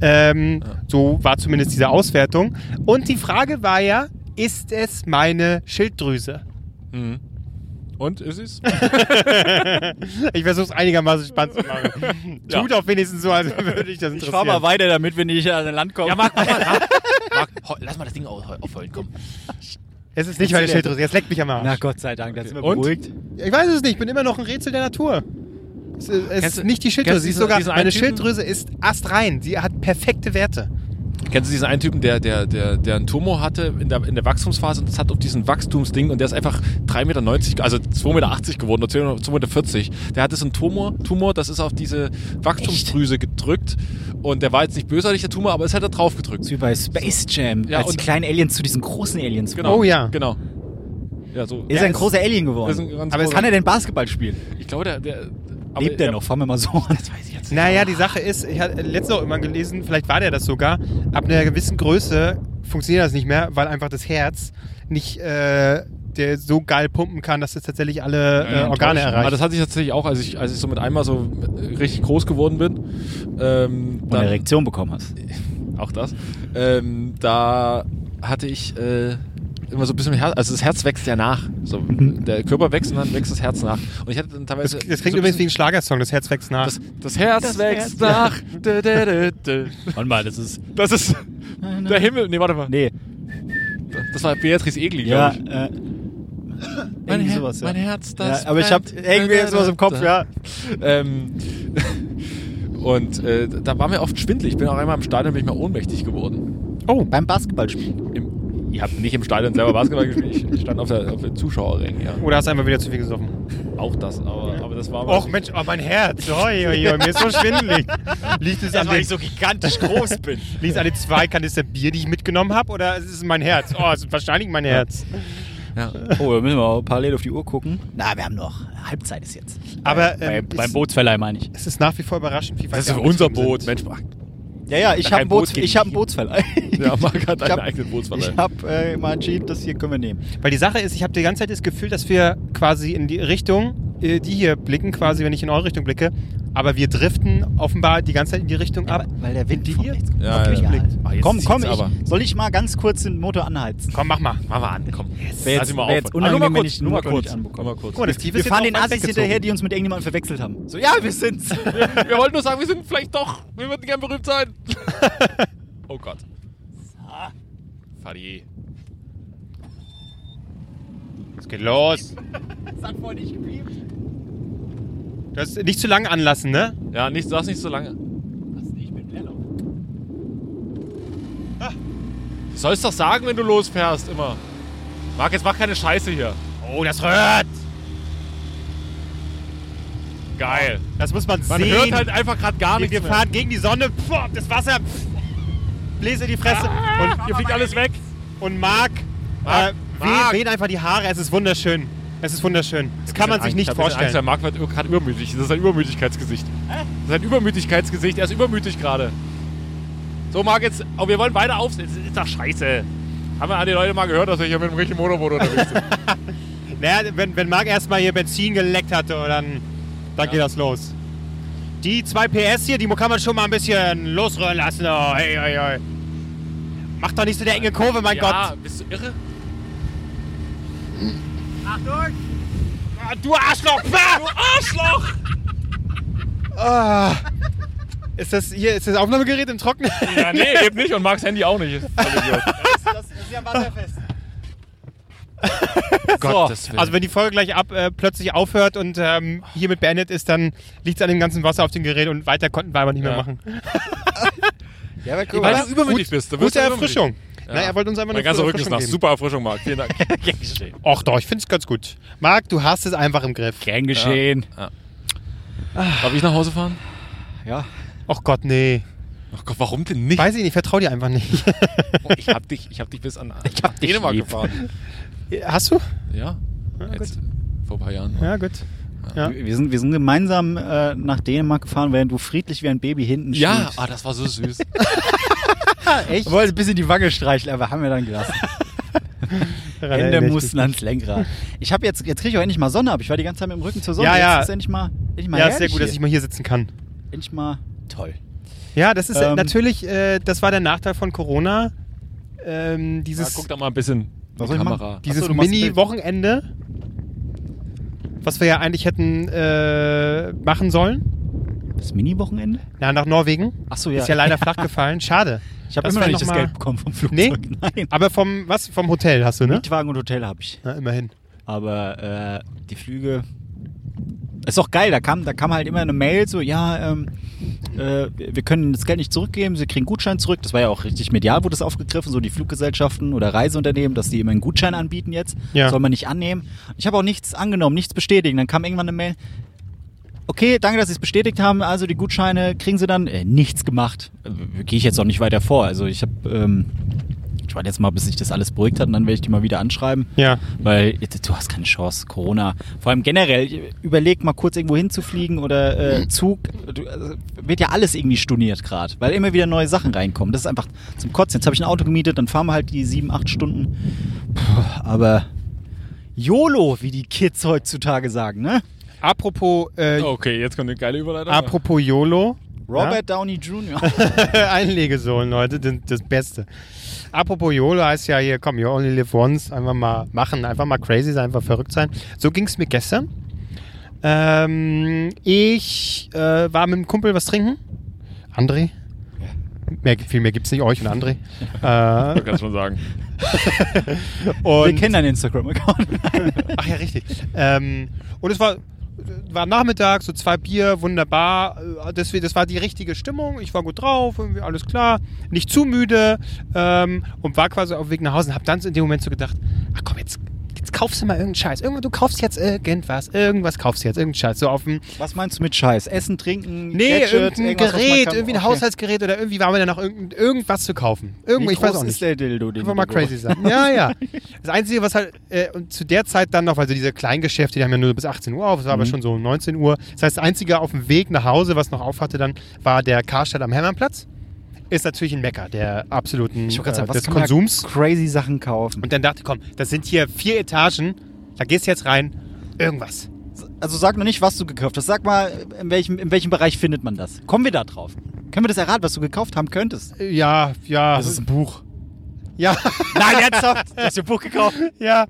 Ähm, So war zumindest diese Auswertung. Und die Frage war ja, ist es meine Schilddrüse? Mhm. Und ist es? Ich versuche es einigermaßen spannend zu machen. Ja. Tut auch wenigstens so, als würde ich das ich interessieren. fahr mal weiter damit, wenn ich an Land komme. Ja, mach mal. Marc, lass mal das Ding auf, aufheulen, komm. Es ist nicht meine Schilddrüse, jetzt leckt mich am Arsch. Na Gott sei Dank, da sind wir Und? beruhigt. Ich weiß es nicht, ich bin immer noch ein Rätsel der Natur. Es, es Kennst ist du- nicht die Schilddrüse, sie ist sogar, meine Typen? Schilddrüse ist astrein. Sie hat perfekte Werte. Kennst du diesen einen Typen, der, der, der, der einen Tumor hatte in der, in der Wachstumsphase und das hat auf diesen Wachstumsding und der ist einfach 3,90 Meter, also 2,80 Meter geworden oder 2,40 Meter. Der hatte so einen Tumor, Tumor, das ist auf diese Wachstumsdrüse gedrückt und der war jetzt nicht bösartig, der Tumor, aber es hat er drauf gedrückt. So wie bei Space Jam, Ja, als die kleinen Aliens zu diesen großen Aliens Genau. Oh ja. Genau. Ja, so. Ist ja, er ein es- großer Alien ist geworden. ein ganz Aber kann er denn Basketball spielen? Ich glaube, der, der aber Lebt er noch? Fangen wir mal so an. Das weiß ich jetzt nicht. Naja, die Sache ist, ich hatte letztens auch immer gelesen, vielleicht war der das sogar, ab einer gewissen Größe funktioniert das nicht mehr, weil einfach das Herz nicht äh, der so geil pumpen kann, dass es tatsächlich alle äh, Organe Aber erreicht. das hatte ich tatsächlich auch, als ich, als ich so mit einmal so richtig groß geworden bin. Ähm, Und eine Erektion bekommen hast. auch das. Ähm, da hatte ich äh, immer so ein bisschen Herz, also das Herz wächst ja nach. So, Der Körper wächst und dann wächst das Herz nach. Und ich hatte dann das, teilweise. das klingt so übrigens wie ein Schlagersong, das Herz wächst nach. das, das Herz Das wächst Herz- nach. Dä, dä. Warte mal, das ist. Das ist der Himmel. Nee, warte mal. Nee. Das war Beatrice Egli, Ja, glaube ich. äh. Mein, Her sowas, ja. mein Herz, das. ja, aber ich habe irgendwie sowas im Kopf, ja. Ähm, und äh, da war mir oft schwindelig. Ich bin auch einmal im Stadion bin ich mal ohnmächtig geworden. oh, Beim Basketballspielen. Im, ich habe nicht im Stadion selber Basketball gespielt. Ich stand auf der, auf der Zuschauerring, ja. oder hast du einfach wieder zu viel gesoffen? Auch das, aber, aber das war Och Mensch, oh mein Herz, oi, oi, oi, mir ist so schwindelig. Liegt es an, den, so gigantisch groß bin. liegt es an den zwei Kanister Bier, die ich mitgenommen habe, oder ist es mein Herz? Oh, es ist wahrscheinlich mein Herz. Ja. Oh, da müssen wir auch parallel auf die Uhr gucken. Na, wir haben noch. Halbzeit ist jetzt. Aber Bei, ähm, beim es- Bootsverleih meine ich. es ist nach wie vor überraschend, wie weit Das wir ist unser Boot, sind. Mensch. Ja, ja, ich habe Boot ich hab ein die- Bootsverleih. Ja, Marc hat einen eigenen Bootsverleih. Ich habe äh, mal entschieden, das hier können wir nehmen. Weil die Sache ist, ich habe die ganze Zeit das Gefühl, dass wir quasi in die Richtung, äh, die hier blicken, quasi, wenn ich in eure Richtung blicke, aber wir driften offenbar die ganze Zeit in die Richtung ab. weil der Wind die ihr. Ja, Okay, ja. blickt. Ah, komm, komm, ich, aber. soll ich mal ganz kurz den Motor anheizen? Komm, mach mal. Mach mal an, komm. Wär Lass jetzt- mal wär auf. jetzt Ah, nur mal unangenehm, wenn kurz, ich den nur mal Motor kurz. nicht anbekomme. Nur mal kurz. Guck mal, das Tief Wir fahren den Assis hinterher, die uns mit irgendjemandem verwechselt haben. So, ja, wir sind's. Wir wollten nur sagen, wir sind vielleicht doch. Wir würden gern berühmt sein. oh Gott. Fadi. Es geht los. Das hat vorhin nicht gepiept. Du hast nicht zu lang anlassen, ne? Ja, nicht, sag's nicht so lange. Was? Ich bin Lello. Du sollst doch sagen, wenn du losfährst, immer. Marc, jetzt mach keine Scheiße hier. Oh, das rührt. Geil. Das muss man, Man sehen. hört halt einfach gerade gar wir, nichts wir mehr. fahren gegen die Sonne. Pff, das Wasser pff, bläst in die Fresse. Und, Hier fliegt alles weg. und Marc, Marc, äh, Marc. weht, weht einfach die Haare. Es ist wunderschön. Es ist wunderschön. Das kann man sich nicht bisschen Angst, der vorstellen. Marc wird gerade übermütig. Das ist ein Übermütigkeitsgesicht. Das ist ein Übermütigkeitsgesicht. Er ist übermütig gerade. So, Marc, jetzt. Oh, wir wollen weiter aufsehen. Das ist doch scheiße. Haben wir an die Leute mal gehört, dass wir hier mit dem richtigen Motorboot unterwegs sind? Naja, wenn, wenn Marc erstmal hier Benzin geleckt hatte, dann, dann Ja. geht das los. Die 2 PS hier, die kann man schon mal ein bisschen losrühren lassen. Oh, hey, hey, hey. Mach doch nicht so eine enge Kurve, mein ja, Gott. bist du irre? Achtung! Ah, du Arschloch! Du Arschloch! Ah. Ist das hier, ist das Aufnahmegerät im Trocknen? Ja, nee, eben nicht. Und Marcs Handy auch nicht. das, das ist ja wasserfest. Gottes Willen. Also wenn die Folge gleich ab äh, plötzlich aufhört und ähm, hiermit beendet ist, dann liegt es an dem ganzen Wasser auf dem Gerät und weiter konnten wir aber nicht mehr Ja. machen. Ja, aber Weil du übermütig bist. Du Gute. Erfrischung. Ja. Na, er wollte uns einfach Mein eine ganzer gute Rücken ist nass. geben. Super Erfrischung, Marc. Vielen Dank. Gern geschehen. Och doch, ich finde es ganz gut. Marc, du hast es einfach im Griff. Gern geschehen. Darf ich nach Hause fahren? Ja. Och Gott, nee. Ach Gott, warum denn nicht? Weiß ich nicht, vertrau dir einfach nicht. Oh, ich hab dich, ich hab dich bis an Ich hab dich Dänemark lieb. gefahren. hast du? Ja. Ja, Jetzt, vor ein paar Jahren. Ja, gut. Ja. Wir, sind, wir sind gemeinsam äh, nach Dänemark gefahren, während du friedlich wie ein Baby hinten Ja, schliefst. ah, das war so süß. echt? Ich wollte ein bisschen die Wange streicheln, aber haben wir dann gelassen. Hände mussten ans Lenkrad. Ich habe jetzt, jetzt kriege ich auch endlich mal Sonne ab. Ich war die ganze Zeit mit dem Rücken zur Sonne. Ja, ja. Jetzt ist endlich mal, endlich mal Ja, ist sehr gut, dass hier. ich mal hier sitzen kann. Endlich mal toll. Ja, das ist äh, Ähm, natürlich, äh, das war der Nachteil von Corona. Ähm, Ja, dieses guck da mal ein bisschen Was soll? Kamera. dieses Bild. Mini-Wochenende, was wir ja eigentlich hätten äh, machen sollen. Das Mini-Wochenende? Ja, nach Norwegen. Achso, ja. Ist ja leider flach gefallen. Schade. Ich habe immer noch nicht das Geld bekommen vom Nee? Flugzeug. Nein. Aber vom, was? Vom Hotel hast du, ne? Mietwagen und Hotel habe ich. Na, immerhin. Aber äh, die Flüge. Ist doch geil, da kam, da kam halt immer eine Mail so, ja, ähm, äh, wir können das Geld nicht zurückgeben, sie kriegen Gutschein zurück. Das war ja auch richtig medial, wurde das aufgegriffen, so die Fluggesellschaften oder Reiseunternehmen, dass die immer einen Gutschein anbieten jetzt. Ja. Soll man nicht annehmen. Ich habe auch nichts angenommen, nichts bestätigen. Dann kam irgendwann eine Mail, okay, danke, dass Sie es bestätigt haben, also die Gutscheine kriegen Sie dann. Äh, nichts gemacht. Äh, Gehe ich jetzt auch nicht weiter vor. Also ich habe, ähm, ich warte jetzt mal, bis sich das alles beruhigt hat und dann werde ich die mal wieder anschreiben. Ja. Weil jetzt, du hast keine Chance, Corona. Vor allem generell, überleg mal kurz irgendwo hinzufliegen oder äh, Zug. Du, also, wird ja alles irgendwie storniert gerade, weil immer wieder neue Sachen reinkommen. Das ist einfach zum Kotzen. Jetzt habe ich ein Auto gemietet, dann fahren wir halt die sieben, acht Stunden. Puh, aber YOLO, wie die Kids heutzutage sagen, ne? Apropos, äh, Okay, jetzt kommt eine geile Überleitung. apropos YOLO. Robert Downey Jr. Einlegesohlen, Leute, das, das Beste. Apropos YOLO heißt ja hier, komm, you only live once, einfach mal machen, einfach mal crazy sein, einfach verrückt sein. So ging es mir gestern. Ähm, ich äh, war mit einem Kumpel was trinken. André. Mehr, viel mehr gibt es nicht, euch und André. äh, Du kannst schon sagen. Wir und, kennen deinen Instagram-Account. Ach ja, richtig. Ähm, und es war, war Nachmittag, so zwei Bier, wunderbar. Äh, Das, das war die richtige Stimmung. Ich war gut drauf, irgendwie alles klar. Nicht zu müde. Ähm, und war quasi auf dem Weg nach Hause und hab dann in dem Moment so gedacht, ach komm, jetzt kaufst du mal irgendeinen Scheiß. Irgendwann, du kaufst jetzt irgendwas. Irgendwas kaufst du jetzt, irgendeinen Scheiß. So auf dem, Was meinst du mit Scheiß? Essen, trinken, nee, Gadget, irgendein Gerät, kann? irgendwie ein Okay. Haushaltsgerät oder irgendwie war mir da noch irgend, irgendwas zu kaufen. Irgendwo, Wie ich weiß auch nicht. ist der Dildo, den Einfach mal crazy sein. Ja, ja. Das Einzige, was halt äh, zu der Zeit dann noch, weil so diese Kleingeschäfte, die haben ja nur bis 18 Uhr auf, es war aber Mhm. schon so um 19 Uhr. Das heißt, das Einzige auf dem Weg nach Hause, was noch auf hatte, dann war der Karstadt am Hermannplatz. Ist natürlich ein Mecker der absoluten Ich wollte äh, gerade sagen, was des kann man da Konsums. crazy Sachen kaufen. Und dann dachte ich, komm, das sind hier vier Etagen, da gehst du jetzt rein, irgendwas. Also sag noch nicht, was du gekauft hast. Sag mal, in welchem, in welchem Bereich findet man das? Kommen wir da drauf? Können wir das erraten, was du gekauft haben könntest? Ja, ja. ein Buch. ja. Nein, ernsthaft? Du hast ein Buch gekauft? ja,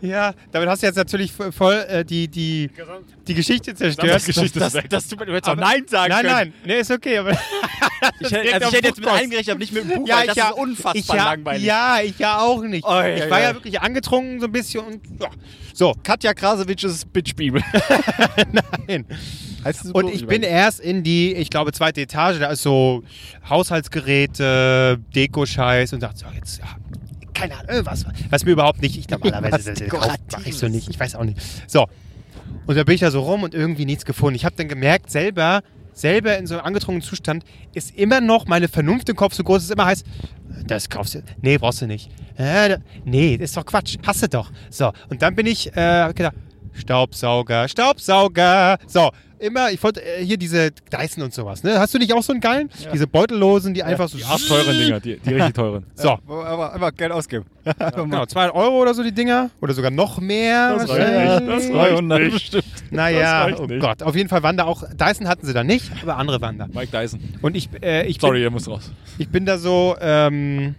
ja. Damit hast du jetzt natürlich voll- äh, die, die, die Geschichte zerstört. Die Geschichte das, ist weg. das, du, du hättest auch Nein sagen Nein, können. nein, nee, ist okay, aber Ich hätte, also ich hätte jetzt mit Buchkurs. eingerechnet, aber nicht mit dem Buch, Ja, weil ich das ja, ist unfassbar ich ja, langweilig. Ja, ich ja auch nicht. Oi, ich war ja oi. wirklich angetrunken so ein bisschen und ja. So, Katja Krasowitsches Bitch-Bibel. nein. Heißt das Und Buch? ich bin erst in die, ich glaube, zweite Etage, da ist so Haushaltsgeräte, Deko-Scheiß und dachte so, jetzt, ja, keine Ahnung, irgendwas. Was mir überhaupt nicht, ich normalerweise Was mache ich so nicht, ich weiß auch nicht. So, und da bin ich da so rum und irgendwie nichts gefunden. Ich habe dann gemerkt, selber, selber in so einem angetrunkenen Zustand ist immer noch meine Vernunft im Kopf so groß, dass es immer heißt, das kaufst du. Nee, brauchst du nicht. Äh, nee, ist doch Quatsch. Hast du doch. So, und dann bin ich, äh, gedacht, Staubsauger, Staubsauger. So, immer, ich wollte äh, hier diese Dyson und sowas, ne? Hast du nicht auch so einen geilen? Diese beutellosen, die einfach so. Die arschteuren Dinger, die, die richtig teuren. So, Aber einfach Geld ausgeben. genau, 200 Euro oder so die Dinger. Oder sogar noch mehr. Das reicht nicht, das reicht 300 nicht. bestimmt. Naja, Das reicht oh nicht. Gott, auf jeden Fall waren da auch, Dyson hatten sie da nicht, aber andere waren da. Mike Dyson. Und ich, äh, ich, Sorry, bin, ihr müsst raus. ich bin da so ähm,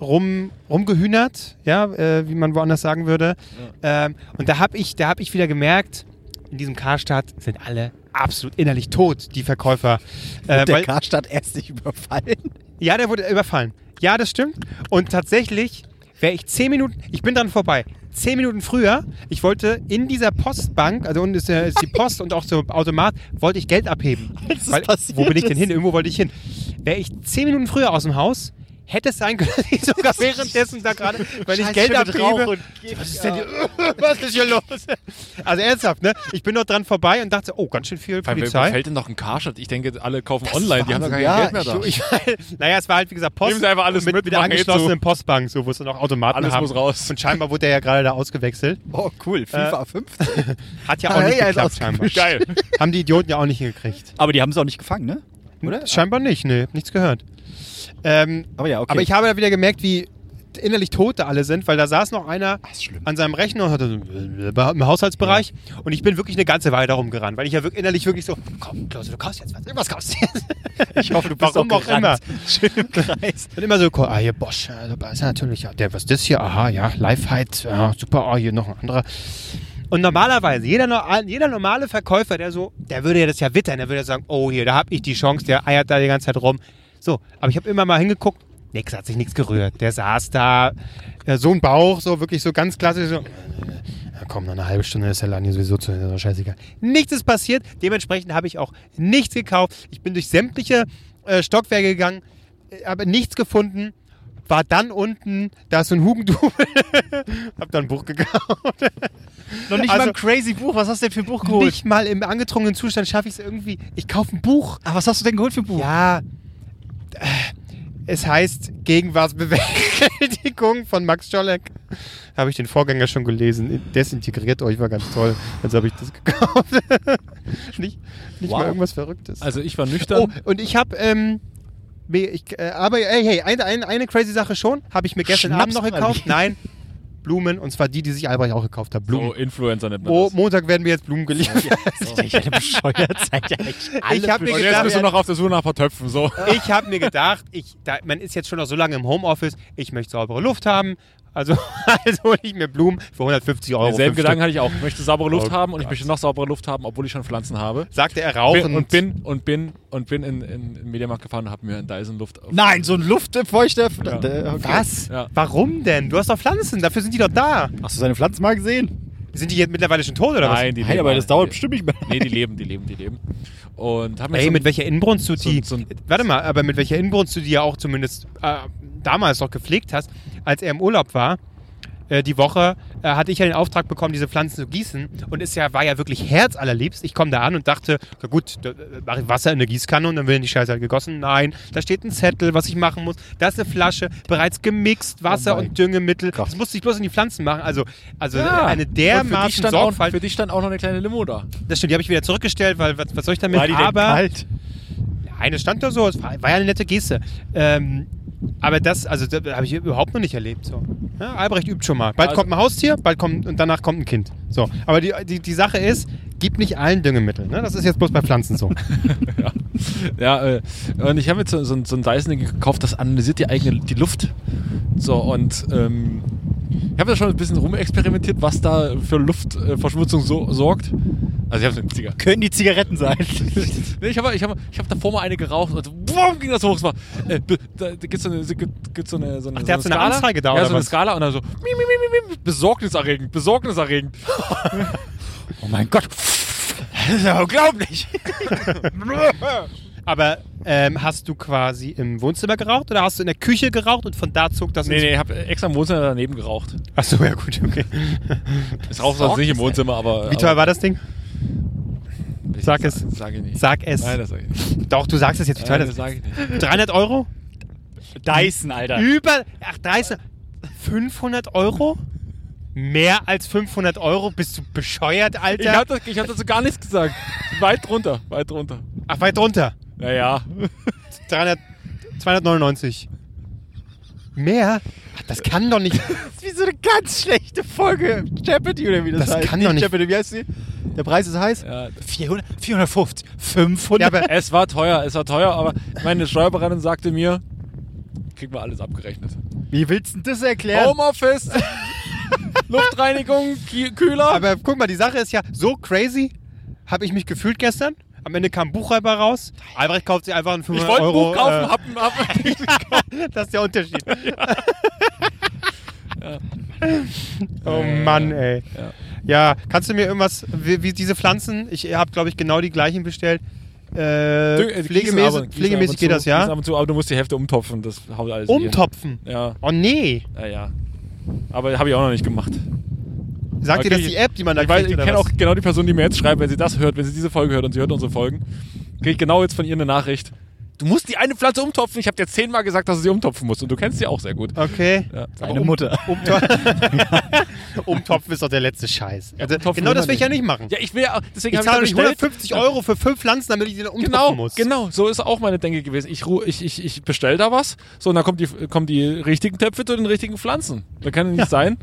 rum, rumgehühnert, ja, äh, wie man woanders sagen würde. Ähm, und da habe ich, da hab ich wieder gemerkt, in diesem Karstadt sind alle absolut innerlich tot, die Verkäufer. Äh, Der weil, Karstadt erst nicht überfallen. ja, der wurde überfallen. Ja, das stimmt. Und tatsächlich wäre ich zehn Minuten, ich bin dran vorbei. Zehn Minuten früher, ich wollte in dieser Postbank, also unten ist, der- ist die Post und auch so Automat, wollte ich Geld abheben. Weil, wo bin ich denn hin? Irgendwo wollte ich hin. Wäre ich zehn Minuten früher aus dem Haus, hätte es sein können, dass ich sogar währenddessen da gerade, wenn ich Scheiß Geld und Was ist denn hier, was ist hier los? Also ernsthaft, ne? Ich bin dort dran vorbei und dachte, oh, ganz schön viel wer Polizei. fällt denn noch ein Karstadt? Ich denke, alle kaufen online, die haben doch kein Ja, Geld mehr da. Ich, ich, naja, es war halt wie gesagt Post Nehmen Sie einfach alles mit, mit, mit der machen angeschlossenen. Postbank, so wo es dann auch Automaten Alles haben. muss raus. Und scheinbar wurde der ja gerade da ausgewechselt. Oh, cool. FIFA 5. Hat ja auch Ah, nicht ja, geklappt, scheinbar. Geil. Haben die Idioten ja auch nicht hingekriegt. Aber die haben sie auch nicht gefangen, ne? Oder? Scheinbar nicht, ne, nichts gehört. Ähm, Aber ja, okay. Aber ich habe da wieder gemerkt, wie innerlich tot da alle sind, weil da saß noch einer an seinem Rechner und hatte so äh, im Haushaltsbereich und ich bin wirklich eine ganze Weile darum gerannt, weil ich ja wirklich innerlich wirklich so, komm, Klose, du kaufst jetzt was, irgendwas kaufst du jetzt. Ich hoffe, du bist Warum auch auch immer. Schön im Kreis. Und immer so, ah, hier Bosch, also, ist ja natürlich, ja, der, was ist das hier? Aha, ja, Lifeheit, ja, super, oh, hier noch ein anderer. Und normalerweise, jeder, jeder normale Verkäufer, der so, der würde ja das ja wittern, der würde ja sagen, oh, hier, da habe ich die Chance, der eiert da die ganze Zeit rum. So, aber ich habe immer mal hingeguckt, nix, hat sich nichts gerührt. Der saß da, ja, so ein Bauch, so wirklich so ganz klassisch, so, ja, komm, noch eine halbe Stunde ist der hier sowieso zu, doch scheißegal. Nichts ist passiert, dementsprechend habe ich auch nichts gekauft. Ich bin durch sämtliche äh, Stockwerke gegangen, äh, habe nichts gefunden, war dann unten, da ist so ein Hugendubel, hab dann ein Buch gekauft. Noch nicht Also- mal ein crazy Buch. Was hast du denn für ein Buch geholt? Nicht mal im angetrunkenen Zustand schaffe ich es irgendwie. Ich kaufe ein Buch. Ah, was hast du denn geholt für ein Buch? Ja, es heißt Gegenwartsbewältigung von Max Czolek. Habe ich den Vorgänger schon gelesen. Desintegriert euch, war ganz toll. Also habe ich das gekauft. nicht nicht Wow. mal irgendwas Verrücktes. Also ich war nüchtern. Oh, und ich habe, ähm, ich, äh, aber hey, hey, eine, eine, eine crazy Sache schon. Habe ich mir gestern Schnaps Abend noch gekauft. Nein, Blumen. Und zwar die, die sich Albrecht auch gekauft hat. Blumen. so Influencer nennt man Oh, das. Montag werden mir jetzt Blumen geliefert. Ich hätte bescheuert. Seid alle Ich hab mir Und gedacht, jetzt bist du noch auf der Suche nach ein paar Töpfen. So. Ich habe mir gedacht, ich, da, man ist jetzt schon noch so lange im Homeoffice, ich möchte saubere Luft haben. Also, also hole ich mir Blumen für 150 Euro. Denselben Gedanken hatte ich auch. Ich möchte saubere Luft Oh haben und ich Gott. möchte noch saubere Luft haben, obwohl ich schon Pflanzen habe. Sagte er rauchend. und bin und bin und bin in, in, in den Mediamarkt gefahren und habe mir einen Dyson Luft. auf- Nein, so ein luftfeuchter. Ja. Okay. Was? Ja. Warum denn? Du hast doch Pflanzen, dafür sind die doch da. Hast du seine Pflanzen mal gesehen? Sind die jetzt mittlerweile schon tot oder Nein, die Nein, leben. aber das dauert Die- bestimmt nicht mehr. Nee, die leben, die leben, die leben. Und hab mir was? Ey, so mit welcher Inbrunst du so- die. so warte mal, aber mit welcher Inbrunst du die ja auch zumindest äh, damals doch gepflegt hast, als er im Urlaub war. äh, Die Woche äh, hatte ich ja den Auftrag bekommen, diese Pflanzen zu gießen. Und es ja, war ja wirklich herzallerliebst. Ich komme da an und dachte, na gut, da äh, mache ich Wasser in eine Gießkanne und dann werden die Scheiße halt gegossen. Nein, da steht ein Zettel, was ich machen muss. Da ist eine Flasche, bereits gemixt, Wasser Oh und Düngemittel. Gott. Das musste ich bloß in die Pflanzen machen. Also, also Ja. eine dermaßen stand auch, Sorgfalt. für dich stand auch noch eine kleine Limo da. Das stimmt, die habe ich wieder zurückgestellt, weil was, was soll ich damit? War die denn aber kalt? eine stand da so, es war, war ja eine nette Geste. Ähm, aber das, also das habe ich überhaupt noch nicht erlebt. So. Ja, Albrecht übt schon mal. Bald Also- kommt ein Haustier, bald kommt und danach kommt ein Kind. So. Aber die, die, die Sache ist, gib nicht allen Düngemittel. Ne? Das ist jetzt bloß bei Pflanzen so. Ja, äh, und ich habe jetzt so, so, so ein Dyson gekauft, das analysiert die eigene die Luft. So, und ähm, ich habe da schon ein bisschen rumexperimentiert, was da für Luftverschmutzung so, sorgt. Also ich habe so Zigarette. Können die Zigaretten sein? Nee, ich habe ich hab, ich hab davor mal eine geraucht und so, boom, ging das hoch. Es war, äh, da gibt es so eine, gibt, gibt's so eine, so eine, Ach, der hat so eine Skala. Anzeige da, Ja, oder so eine was? Skala und dann so, mi, mi, mi, mi, besorgniserregend, besorgniserregend. Oh mein Gott. Das ist ja unglaublich. Aber ähm, hast du quasi im Wohnzimmer geraucht oder hast du in der Küche geraucht und von da zog das Nee, ins- nee, ich habe extra im Wohnzimmer daneben geraucht. Ach so, ja gut, okay. Ich rauche sonst nicht im Wohnzimmer, aber. Wie teuer war das Ding? aber, Sag es. Sag ich nicht. Sag es. Nein, das sag ich nicht. Doch, du sagst es jetzt. Wie teuer Nein, das das sag ich nicht. 300 Euro? Dyson, Alter. Über, ach, 30, 500 Euro? Mehr als 500 Euro? Bist du bescheuert, Ich Alter? habe das, ich hab dazu gar nichts gesagt. Weit drunter, weit drunter. ach, weit drunter. Naja. 300, 299. Mehr? Ach, das kann doch nicht. Das ist wie so eine ganz schlechte Folge Jeopardy oder wie das, Das heißt. kann doch nicht- Jeopardy, wie heißt die? Der Preis ist heiß? Ja, 400, 450, 500. Ja, aber es war teuer, es war teuer, aber meine Steuerberaterin sagte mir, kriegen wir alles abgerechnet. wie willst du das erklären? Homeoffice, Luftreinigung, Kühler. Aber guck mal, die Sache ist ja so crazy, habe ich mich gefühlt gestern. Am Ende kam ein Buchreiber raus. Albrecht kauft sich einfach einen 500 ich wollte ein Euro. Buch kaufen, äh, hab, hab, das ist der Unterschied. Oh Mann, ey. Ja. Ja, kannst du mir irgendwas, wie, wie diese Pflanzen, ich habe glaube ich genau die gleichen bestellt. Äh, Düngen- äh, pflegemäßig pflegemäßig ab und geht zu, das, ja? Ab und zu, aber du musst die Hälfte umtopfen, das haut alles. Umtopfen. Ja, Oh nee. ja, ja. Aber habe ich auch noch nicht gemacht. Sagt Aber dir das die ich- App, die man da Ich, weiß, kriegt, ich oder kenne auch genau die Person, die mir jetzt schreibt, wenn sie das hört, wenn sie diese Folge hört und sie hört unsere Folgen, kriege ich genau jetzt von ihr eine Nachricht. Du musst die eine Pflanze umtopfen. Ich habe dir zehnmal gesagt, dass du sie umtopfen musst und du kennst sie auch sehr gut. Okay. Ja. Deine Aber um- Mutter. Umtopfen ist doch der letzte Scheiß. Also, umtopfen genau das will ich ja nicht. machen. Ja, ich will ja, deswegen ich habe zahle ich nicht da bestellt. 150 Euro für fünf Pflanzen, damit ich die dann umtopfen Genau, muss. genau. So ist auch meine Denke gewesen. Ich, ich, ich, ich bestelle da was, so und dann kommen die, kommen die richtigen Töpfe zu den richtigen Pflanzen. Das kann ja nicht Ja. sein,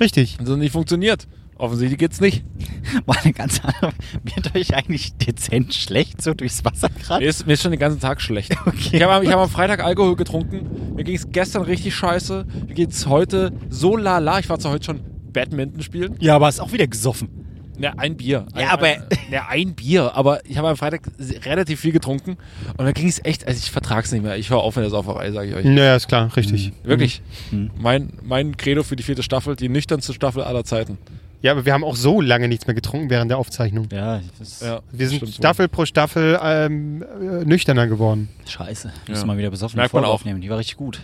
Richtig. das nicht funktioniert. Offensichtlich geht's nicht. Mal eine ganz andere. Wird euch eigentlich dezent schlecht so durchs Wasser gerade? Mir ist, mir ist schon den ganzen Tag schlecht. Okay. Ich habe am- ich hab am Freitag Alkohol getrunken. Mir ging es gestern richtig scheiße. Mir geht's heute so lala. Ich war zwar heute schon Badminton spielen. Ja, aber ist auch wieder gesoffen. Ne, ein Bier. Ja, ein, aber- Ein, ne, ein Bier. Aber ich habe am Freitag relativ viel getrunken. Und da ging es echt, also ich vertrag's nicht mehr. Ich höre auf mit der Sauferei, sage ich euch. Naja, ist klar, richtig. Wirklich. Mhm. Mein, mein Credo für die vierte Staffel, die nüchternste Staffel aller Zeiten. Ja, aber wir haben auch so lange nichts mehr getrunken während der Aufzeichnung. Ja, das Ja, Wir sind stimmt wohl. Staffel pro Staffel ähm, äh, nüchterner geworden. Scheiße. Ja. Müssen mal wieder besoffen Merkt man auch. aufnehmen. Die war richtig gut.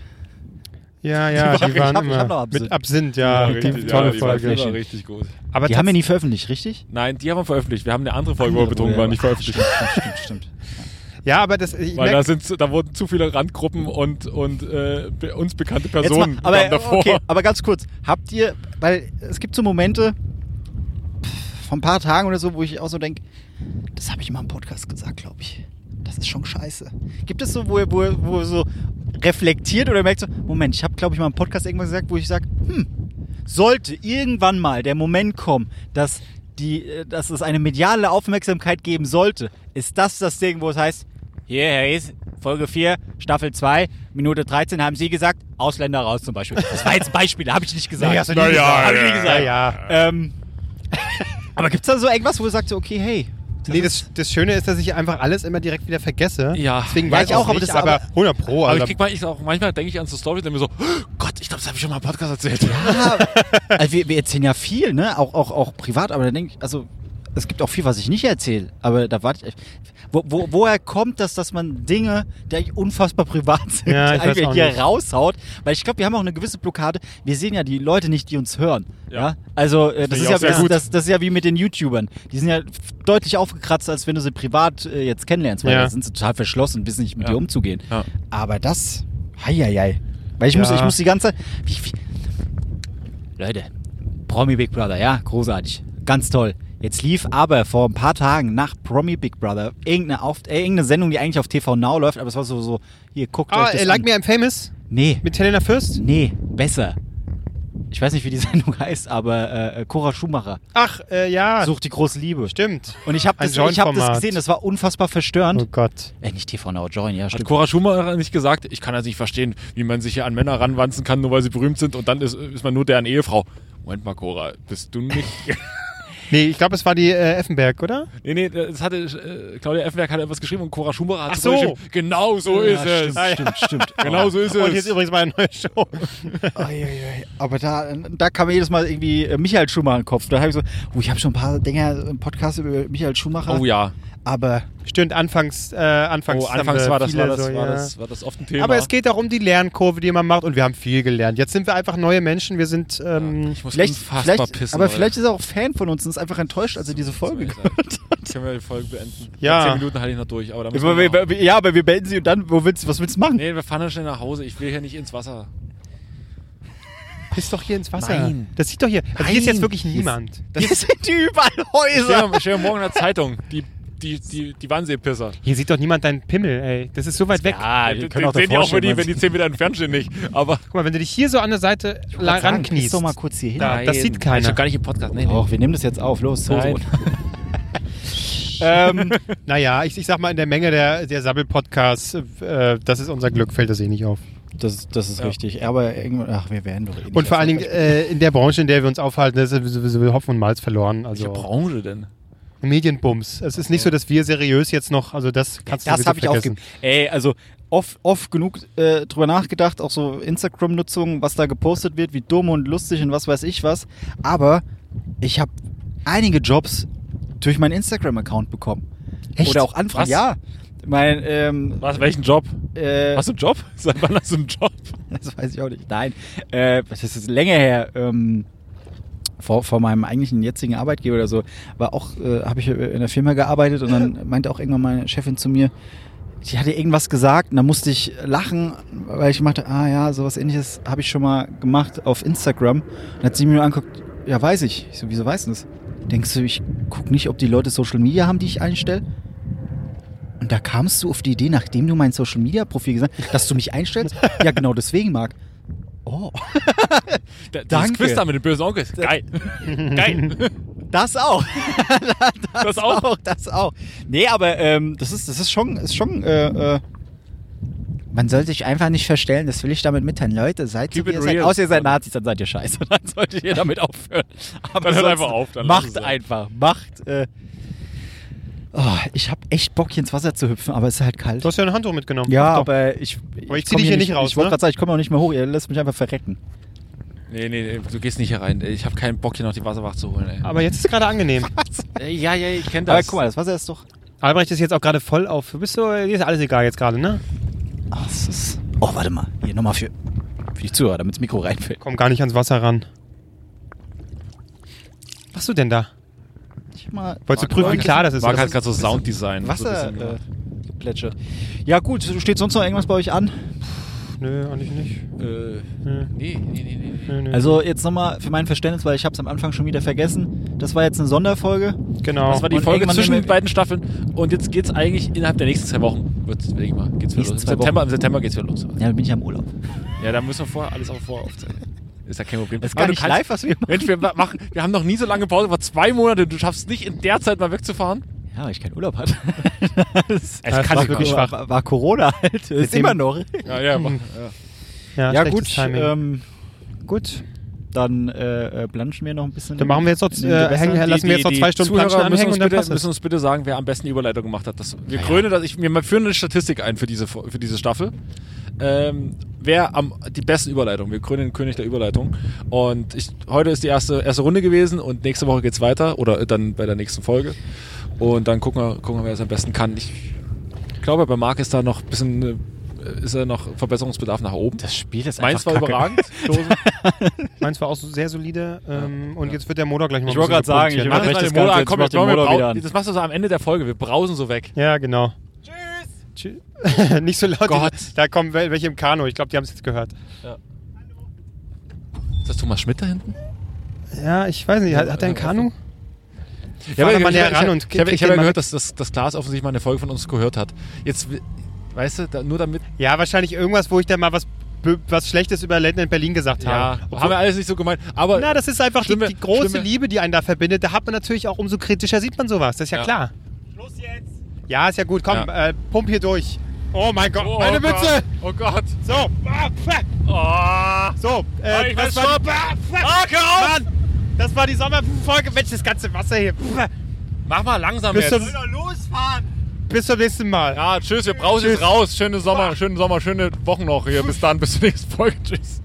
Ja, ja, Die war- die waren ich hab- ich immer Absinth. mit Absinth, ja, die richtig, tolle war- Folge. Die war richtig gut. Aber Die haben wir nie veröffentlicht, richtig? Nein, die haben wir veröffentlicht. Wir haben eine andere Folge, wo wir betrunken ja. waren, nicht veröffentlicht. Stimmt, stimmt, stimmt. ja, aber das ich Weil da, sind, da wurden zu viele Randgruppen und, und äh, uns bekannte Jetzt mal, Personen aber, davor. okay, aber ganz kurz. Habt ihr, weil es gibt so Momente von ein paar Tagen oder so, wo ich auch so denke, das habe ich mal im Podcast gesagt, glaube ich. Das ist schon scheiße. Gibt es so, wo ihr, wo, wo ihr so reflektiert oder merkt so, Moment, ich habe, glaube ich, mal im Podcast irgendwas gesagt, wo ich sage, hm, sollte irgendwann mal der Moment kommen, dass, die, äh, dass es eine mediale Aufmerksamkeit geben sollte, ist das das Ding, wo es heißt, hier, Herr Ries, Folge 4, Staffel 2, Minute 13 haben Sie gesagt, Ausländer raus zum Beispiel. Das war jetzt ein Beispiel, habe ich nicht gesagt. Nee, hast du nie Na ja, gesagt. Hab ich nie gesagt. Ja, ja. Ähm, aber gibt es da so irgendwas, wo du sagst, so, okay, hey. nee, das, das Schöne ist, dass ich einfach alles immer direkt wieder vergesse. Ja. Deswegen Ja, weiß ich auch, aber nicht, das- aber aber- 100 Pro. aber Also, ich krieg mal, ich auch, manchmal denke ich an so Stories und denke mir so, oh Gott, ich glaube, das habe ich schon mal im Podcast erzählt. Ja, also wir, wir erzählen ja viel, ne? Auch, auch, auch privat, aber da denke ich, also es gibt auch viel, was ich nicht erzähle. Aber da warte ich. Wo, wo, woher kommt das, dass man Dinge, die eigentlich unfassbar privat sind, Ja, hier nicht. raushaut? Weil ich glaube, wir haben auch eine gewisse Blockade. Wir sehen ja die Leute nicht, die uns hören. Ja. Ja. Also äh, das, ist ja, das, das, das ist ja wie mit den YouTubern. Die sind ja deutlich aufgekratzt, als wenn du sie privat äh, jetzt kennenlernst, weil Ja. da sind sie total verschlossen, wissen nicht mit dir umzugehen. Aber das, heieiei. Weil ich muss, ich muss die ganze Zeit. Wie, wie, Leute, Promi Big Brother, ja, großartig. Ganz toll. Jetzt lief aber vor ein paar Tagen nach Promi Big Brother irgendeine, auf, äh, irgendeine Sendung, die eigentlich auf TV Now läuft, aber es war so, so hier, guckt ah, euch das äh, Like an. Me I'm Famous Nee, mit Helena Fürst? nee, besser. Ich weiß nicht, wie die Sendung heißt, aber äh, Cora Schumacher Ach, äh, ja. sucht die große Liebe. Stimmt. Und ich habe das, ich hab das gesehen, das war unfassbar verstörend. Oh Gott. Äh, nicht TV Now, Join, ja, Hat stimmt. Cora Schumacher nicht gesagt, ich kann das nicht verstehen, wie man sich hier an Männer ranwanzen kann, nur weil sie berühmt sind und dann ist, ist man nur deren Ehefrau. Moment mal, Cora, bist du nicht... Nee, ich glaube, es war die äh, Effenberg, oder? nee, nee, das hatte, äh, Claudia Effenberg hat etwas geschrieben und Cora Schumacher hat Ach so. geschrieben, genau so ist ja, es. stimmt, stimmt, stimmt. Genau so ist Und hier ist es. übrigens meine neue Show. Aber da, da kam mir jedes Mal irgendwie äh, Michael Schumacher in den Kopf. Da habe ich so, oh, ich habe schon ein paar Dinger im Podcast über Michael Schumacher. Oh ja. Aber Stimmt, anfangs, äh, anfangs, Oh, anfangs war das, war, das, so, war, ja. das, war das oft ein Thema. Aber es geht auch um die Lernkurve, die man macht und wir haben viel gelernt. Jetzt sind wir einfach neue Menschen, wir sind, ähm, ich muss vielleicht, unfassbar vielleicht pissen. aber Leute. vielleicht ist er auch Fan von uns und ist einfach enttäuscht, als er diese Folge gehört hat. Können wir die Folge beenden? Ja. Zehn Minuten halte ich noch durch, aber dann wir wir- wir- Ja, aber wir beenden sie und dann, wo willst, was willst du machen? Nee, wir fahren dann schnell nach Hause. Ich will hier nicht ins Wasser. piss doch hier ins Wasser. Nein. Das sieht doch hier, also hier ist jetzt wirklich niemand. Hier sind überall Ich Häuser. stehe, stehe morgen in der Zeitung. Die, die, die, die Wannseepisser. Hier sieht doch niemand deinen Pimmel, ey. Das ist so weit weg. Ja, Den sehen die auch, wenn die, wenn die 10 Meter entfernt stehen, nicht. Aber Guck mal, wenn du dich hier so an der Seite rankniest. doch mal kurz hier hin. Da, das sieht keiner. Das ist schon gar nicht im Podcast. Nee, nee. Och, wir nehmen das jetzt auf. Los. Hose ähm, Naja, ich, ich sag mal, in der Menge der, der Sabbel-Podcasts, äh, das ist unser Glück, fällt das eh nicht auf. das, das ist Ja. richtig. Aber irgendwann, ach, wir werden doch eh nicht Und vor allen Dingen äh, in der Branche, in der wir uns aufhalten, das ist sowieso Hopfen und Malz verloren. Welche Also Branche denn? Medienbums. Es ist nicht so, dass wir seriös jetzt noch, also das kannst du das habe ich aufgegeben. Ey, also oft, oft genug äh, drüber nachgedacht, auch so Instagram-Nutzung, was da gepostet wird, wie dumm und lustig und was weiß ich was. Aber ich habe einige Jobs durch meinen Instagram-Account bekommen. Echt? Oder auch Anfragen. Was? Ja. Mein, ähm, Was, welchen Job? äh, Hast du einen Job? Seit wann hast du einen Job? Das weiß ich auch nicht. Nein, äh, das ist länger her. Ähm, vor, vor meinem eigentlichen jetzigen Arbeitgeber oder so, war auch, äh, habe ich in der Firma gearbeitet und dann meinte auch irgendwann meine Chefin zu mir, die hatte irgendwas gesagt und da musste ich lachen, weil ich meinte, ah ja, sowas ähnliches habe ich schon mal gemacht auf Instagram. Und hat sie mir nur anguckt, ja weiß ich. Ich so, wieso weißt du das? Denkst du, ich guck nicht, ob die Leute Social Media haben, die ich einstelle? Und da kamst du auf die Idee, nachdem du mein Social Media Profil gesagt hast, dass du mich einstellst? ja, genau deswegen, Marc. Oh. Das Danke. Quiz da mit dem bösen Onkel. Geil. Geil. Das auch. Das auch. Das auch. Nee, aber ähm, das ist, das ist schon, ist schon, äh, äh, man soll sich einfach nicht verstellen, das will ich damit mitteilen. Leute, seid Keep ihr seid. Außer ihr seid Nazis, dann seid ihr scheiße. Dann solltet ihr damit aufhören. Aber Dann hört einfach auf, dann macht einfach, macht. Äh, oh, ich habe echt Bock, hier ins Wasser zu hüpfen, aber es ist halt kalt. Du hast ja ein Handtuch mitgenommen. ja, aber ich, Aber ich zieh komm dich hier nicht raus, Ich wollte ne? gerade sagen, ich komme auch nicht mehr hoch. Ihr lässt mich einfach verrecken. Nee, nee, nee, du gehst nicht hier rein. Ich habe keinen Bock, hier noch die Wasserwacht zu holen, ey. Aber jetzt ist es gerade angenehm. Äh, Ja, ja, ich kenne Aber das. guck mal, das Wasser ist doch. Albrecht ist jetzt auch gerade voll auf. Bist du, dir ist alles egal jetzt gerade, ne? Ach, das ist. Oh, warte mal. Hier nochmal für, für die Zuhörer, damit das Mikro reinfällt. Komm gar nicht ans Wasser ran. Was machst du denn da? Ich mal Wolltest du prüfen, wie klar das ist? Oder? hat gerade so Sounddesign. Wasser So äh, geplätschert. Ja gut, steht sonst noch irgendwas bei euch an? Nö, eigentlich nicht. Äh, Nö, nee, nee, nee, nee. nö. Also jetzt nochmal für mein Verständnis, weil ich habe es am Anfang schon wieder vergessen. Das war jetzt eine Sonderfolge. genau. Das war die Und Folge zwischen den beiden Staffeln und jetzt geht's eigentlich innerhalb der nächsten zwei Wochen. Wird's, denke ich mal, geht's wieder Nächsten los. Im zwei September. Im September geht's wieder los. Ja, dann bin ich am Urlaub. Ja, da müssen wir vorher alles auch vorher aufzeichnen. Ist ja kein Problem. Das ist Aber gar nicht kannst- live, was wir machen. Mensch, wir machen, wir haben noch nie so lange Pause, vor zwei Monate. Du schaffst nicht in der Zeit mal wegzufahren. Ja, weil ich keinen Urlaub hatte. das das war, war wirklich war, schwach. war, war Corona halt. Ist dem- immer noch. Ja, ja, Hm. ja. Ja gut, ähm, gut. dann äh, äh, planschen wir noch ein bisschen. Dann machen wir jetzt noch, äh, hängen, lassen wir jetzt noch zwei Stunden Zuhörer Planschen müssen anhängen uns, und dann bitte, müssen es. uns bitte sagen, wer am besten die Überleitung gemacht hat. Das, wir krönen das, ich, wir führen eine Statistik ein für diese, für diese Staffel. Ähm, wer am die besten Überleitungen. Wir krönen den König der Überleitung. Und ich, heute ist die erste, erste Runde gewesen und nächste Woche geht's weiter oder dann bei der nächsten Folge. Und dann gucken wir, gucken wir wer es am besten kann. Ich glaube, bei Marc ist da noch ein bisschen, äh, ist er noch Verbesserungsbedarf nach oben. Das Spiel ist Meins einfach war kacke. überragend. Meins war auch so sehr solide. Ähm, und jetzt wird der Motor gleich mal Ich wollte gerade sagen, ich ne? das Motor, Ganze, jetzt komm, mach jetzt den Motor wieder an. Das machst du so am Ende der Folge. Wir brausen so weg. Ja, genau. Tschüss. Nicht so laut. Gott. Da kommen wel- welche im Kano. Ich glaube, die haben es jetzt gehört. Ist das Thomas Schmidt da hinten? Ja, ich weiß nicht. Hat, hat er ein Kanu? Ja, aber ich, näher ich, ran ich, und ich, habe ich ja gehört, dass das, das Glas offensichtlich mal eine Folge von uns gehört hat. Jetzt, weißt du, da, nur damit. Ja, wahrscheinlich irgendwas, wo ich da mal was, was Schlechtes über Late Night Berlin gesagt Ja, habe. haben wir alles nicht so gemeint. Aber Na, das ist einfach die, Schlimme- die große schlimme- Liebe, die einen da verbindet. Da hat man natürlich auch umso kritischer sieht man sowas. Das ist ja, Ja. klar. Schluss jetzt. Ja, ist ja gut. Komm, Ja. Äh, pump hier durch. Oh mein Gott, oh, meine oh Mütze. Gott. Oh Gott. So. Ah. Oh. So, Ah, äh, ich das weiß war die, ah. Ah, auf. Mann, das war die Sommerfolge. Mensch, das ganze Wasser hier. Mach mal langsam Bis jetzt. zum, bis zum nächsten Mal. Ja, tschüss, wir brauchen jetzt raus. Schöne Sommer, schönen Sommer, schöne Wochen noch hier. Bis dann, bis zur nächsten Folge. Tschüss.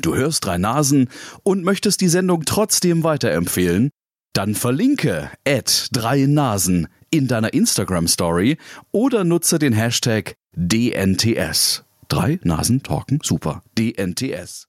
Du hörst drei Nasen und möchtest die Sendung trotzdem weiterempfehlen? Dann verlinke at drei Nasen in deiner Instagram Story oder nutze den Hashtag DNTS. Drei Nasen talken super. DNTS.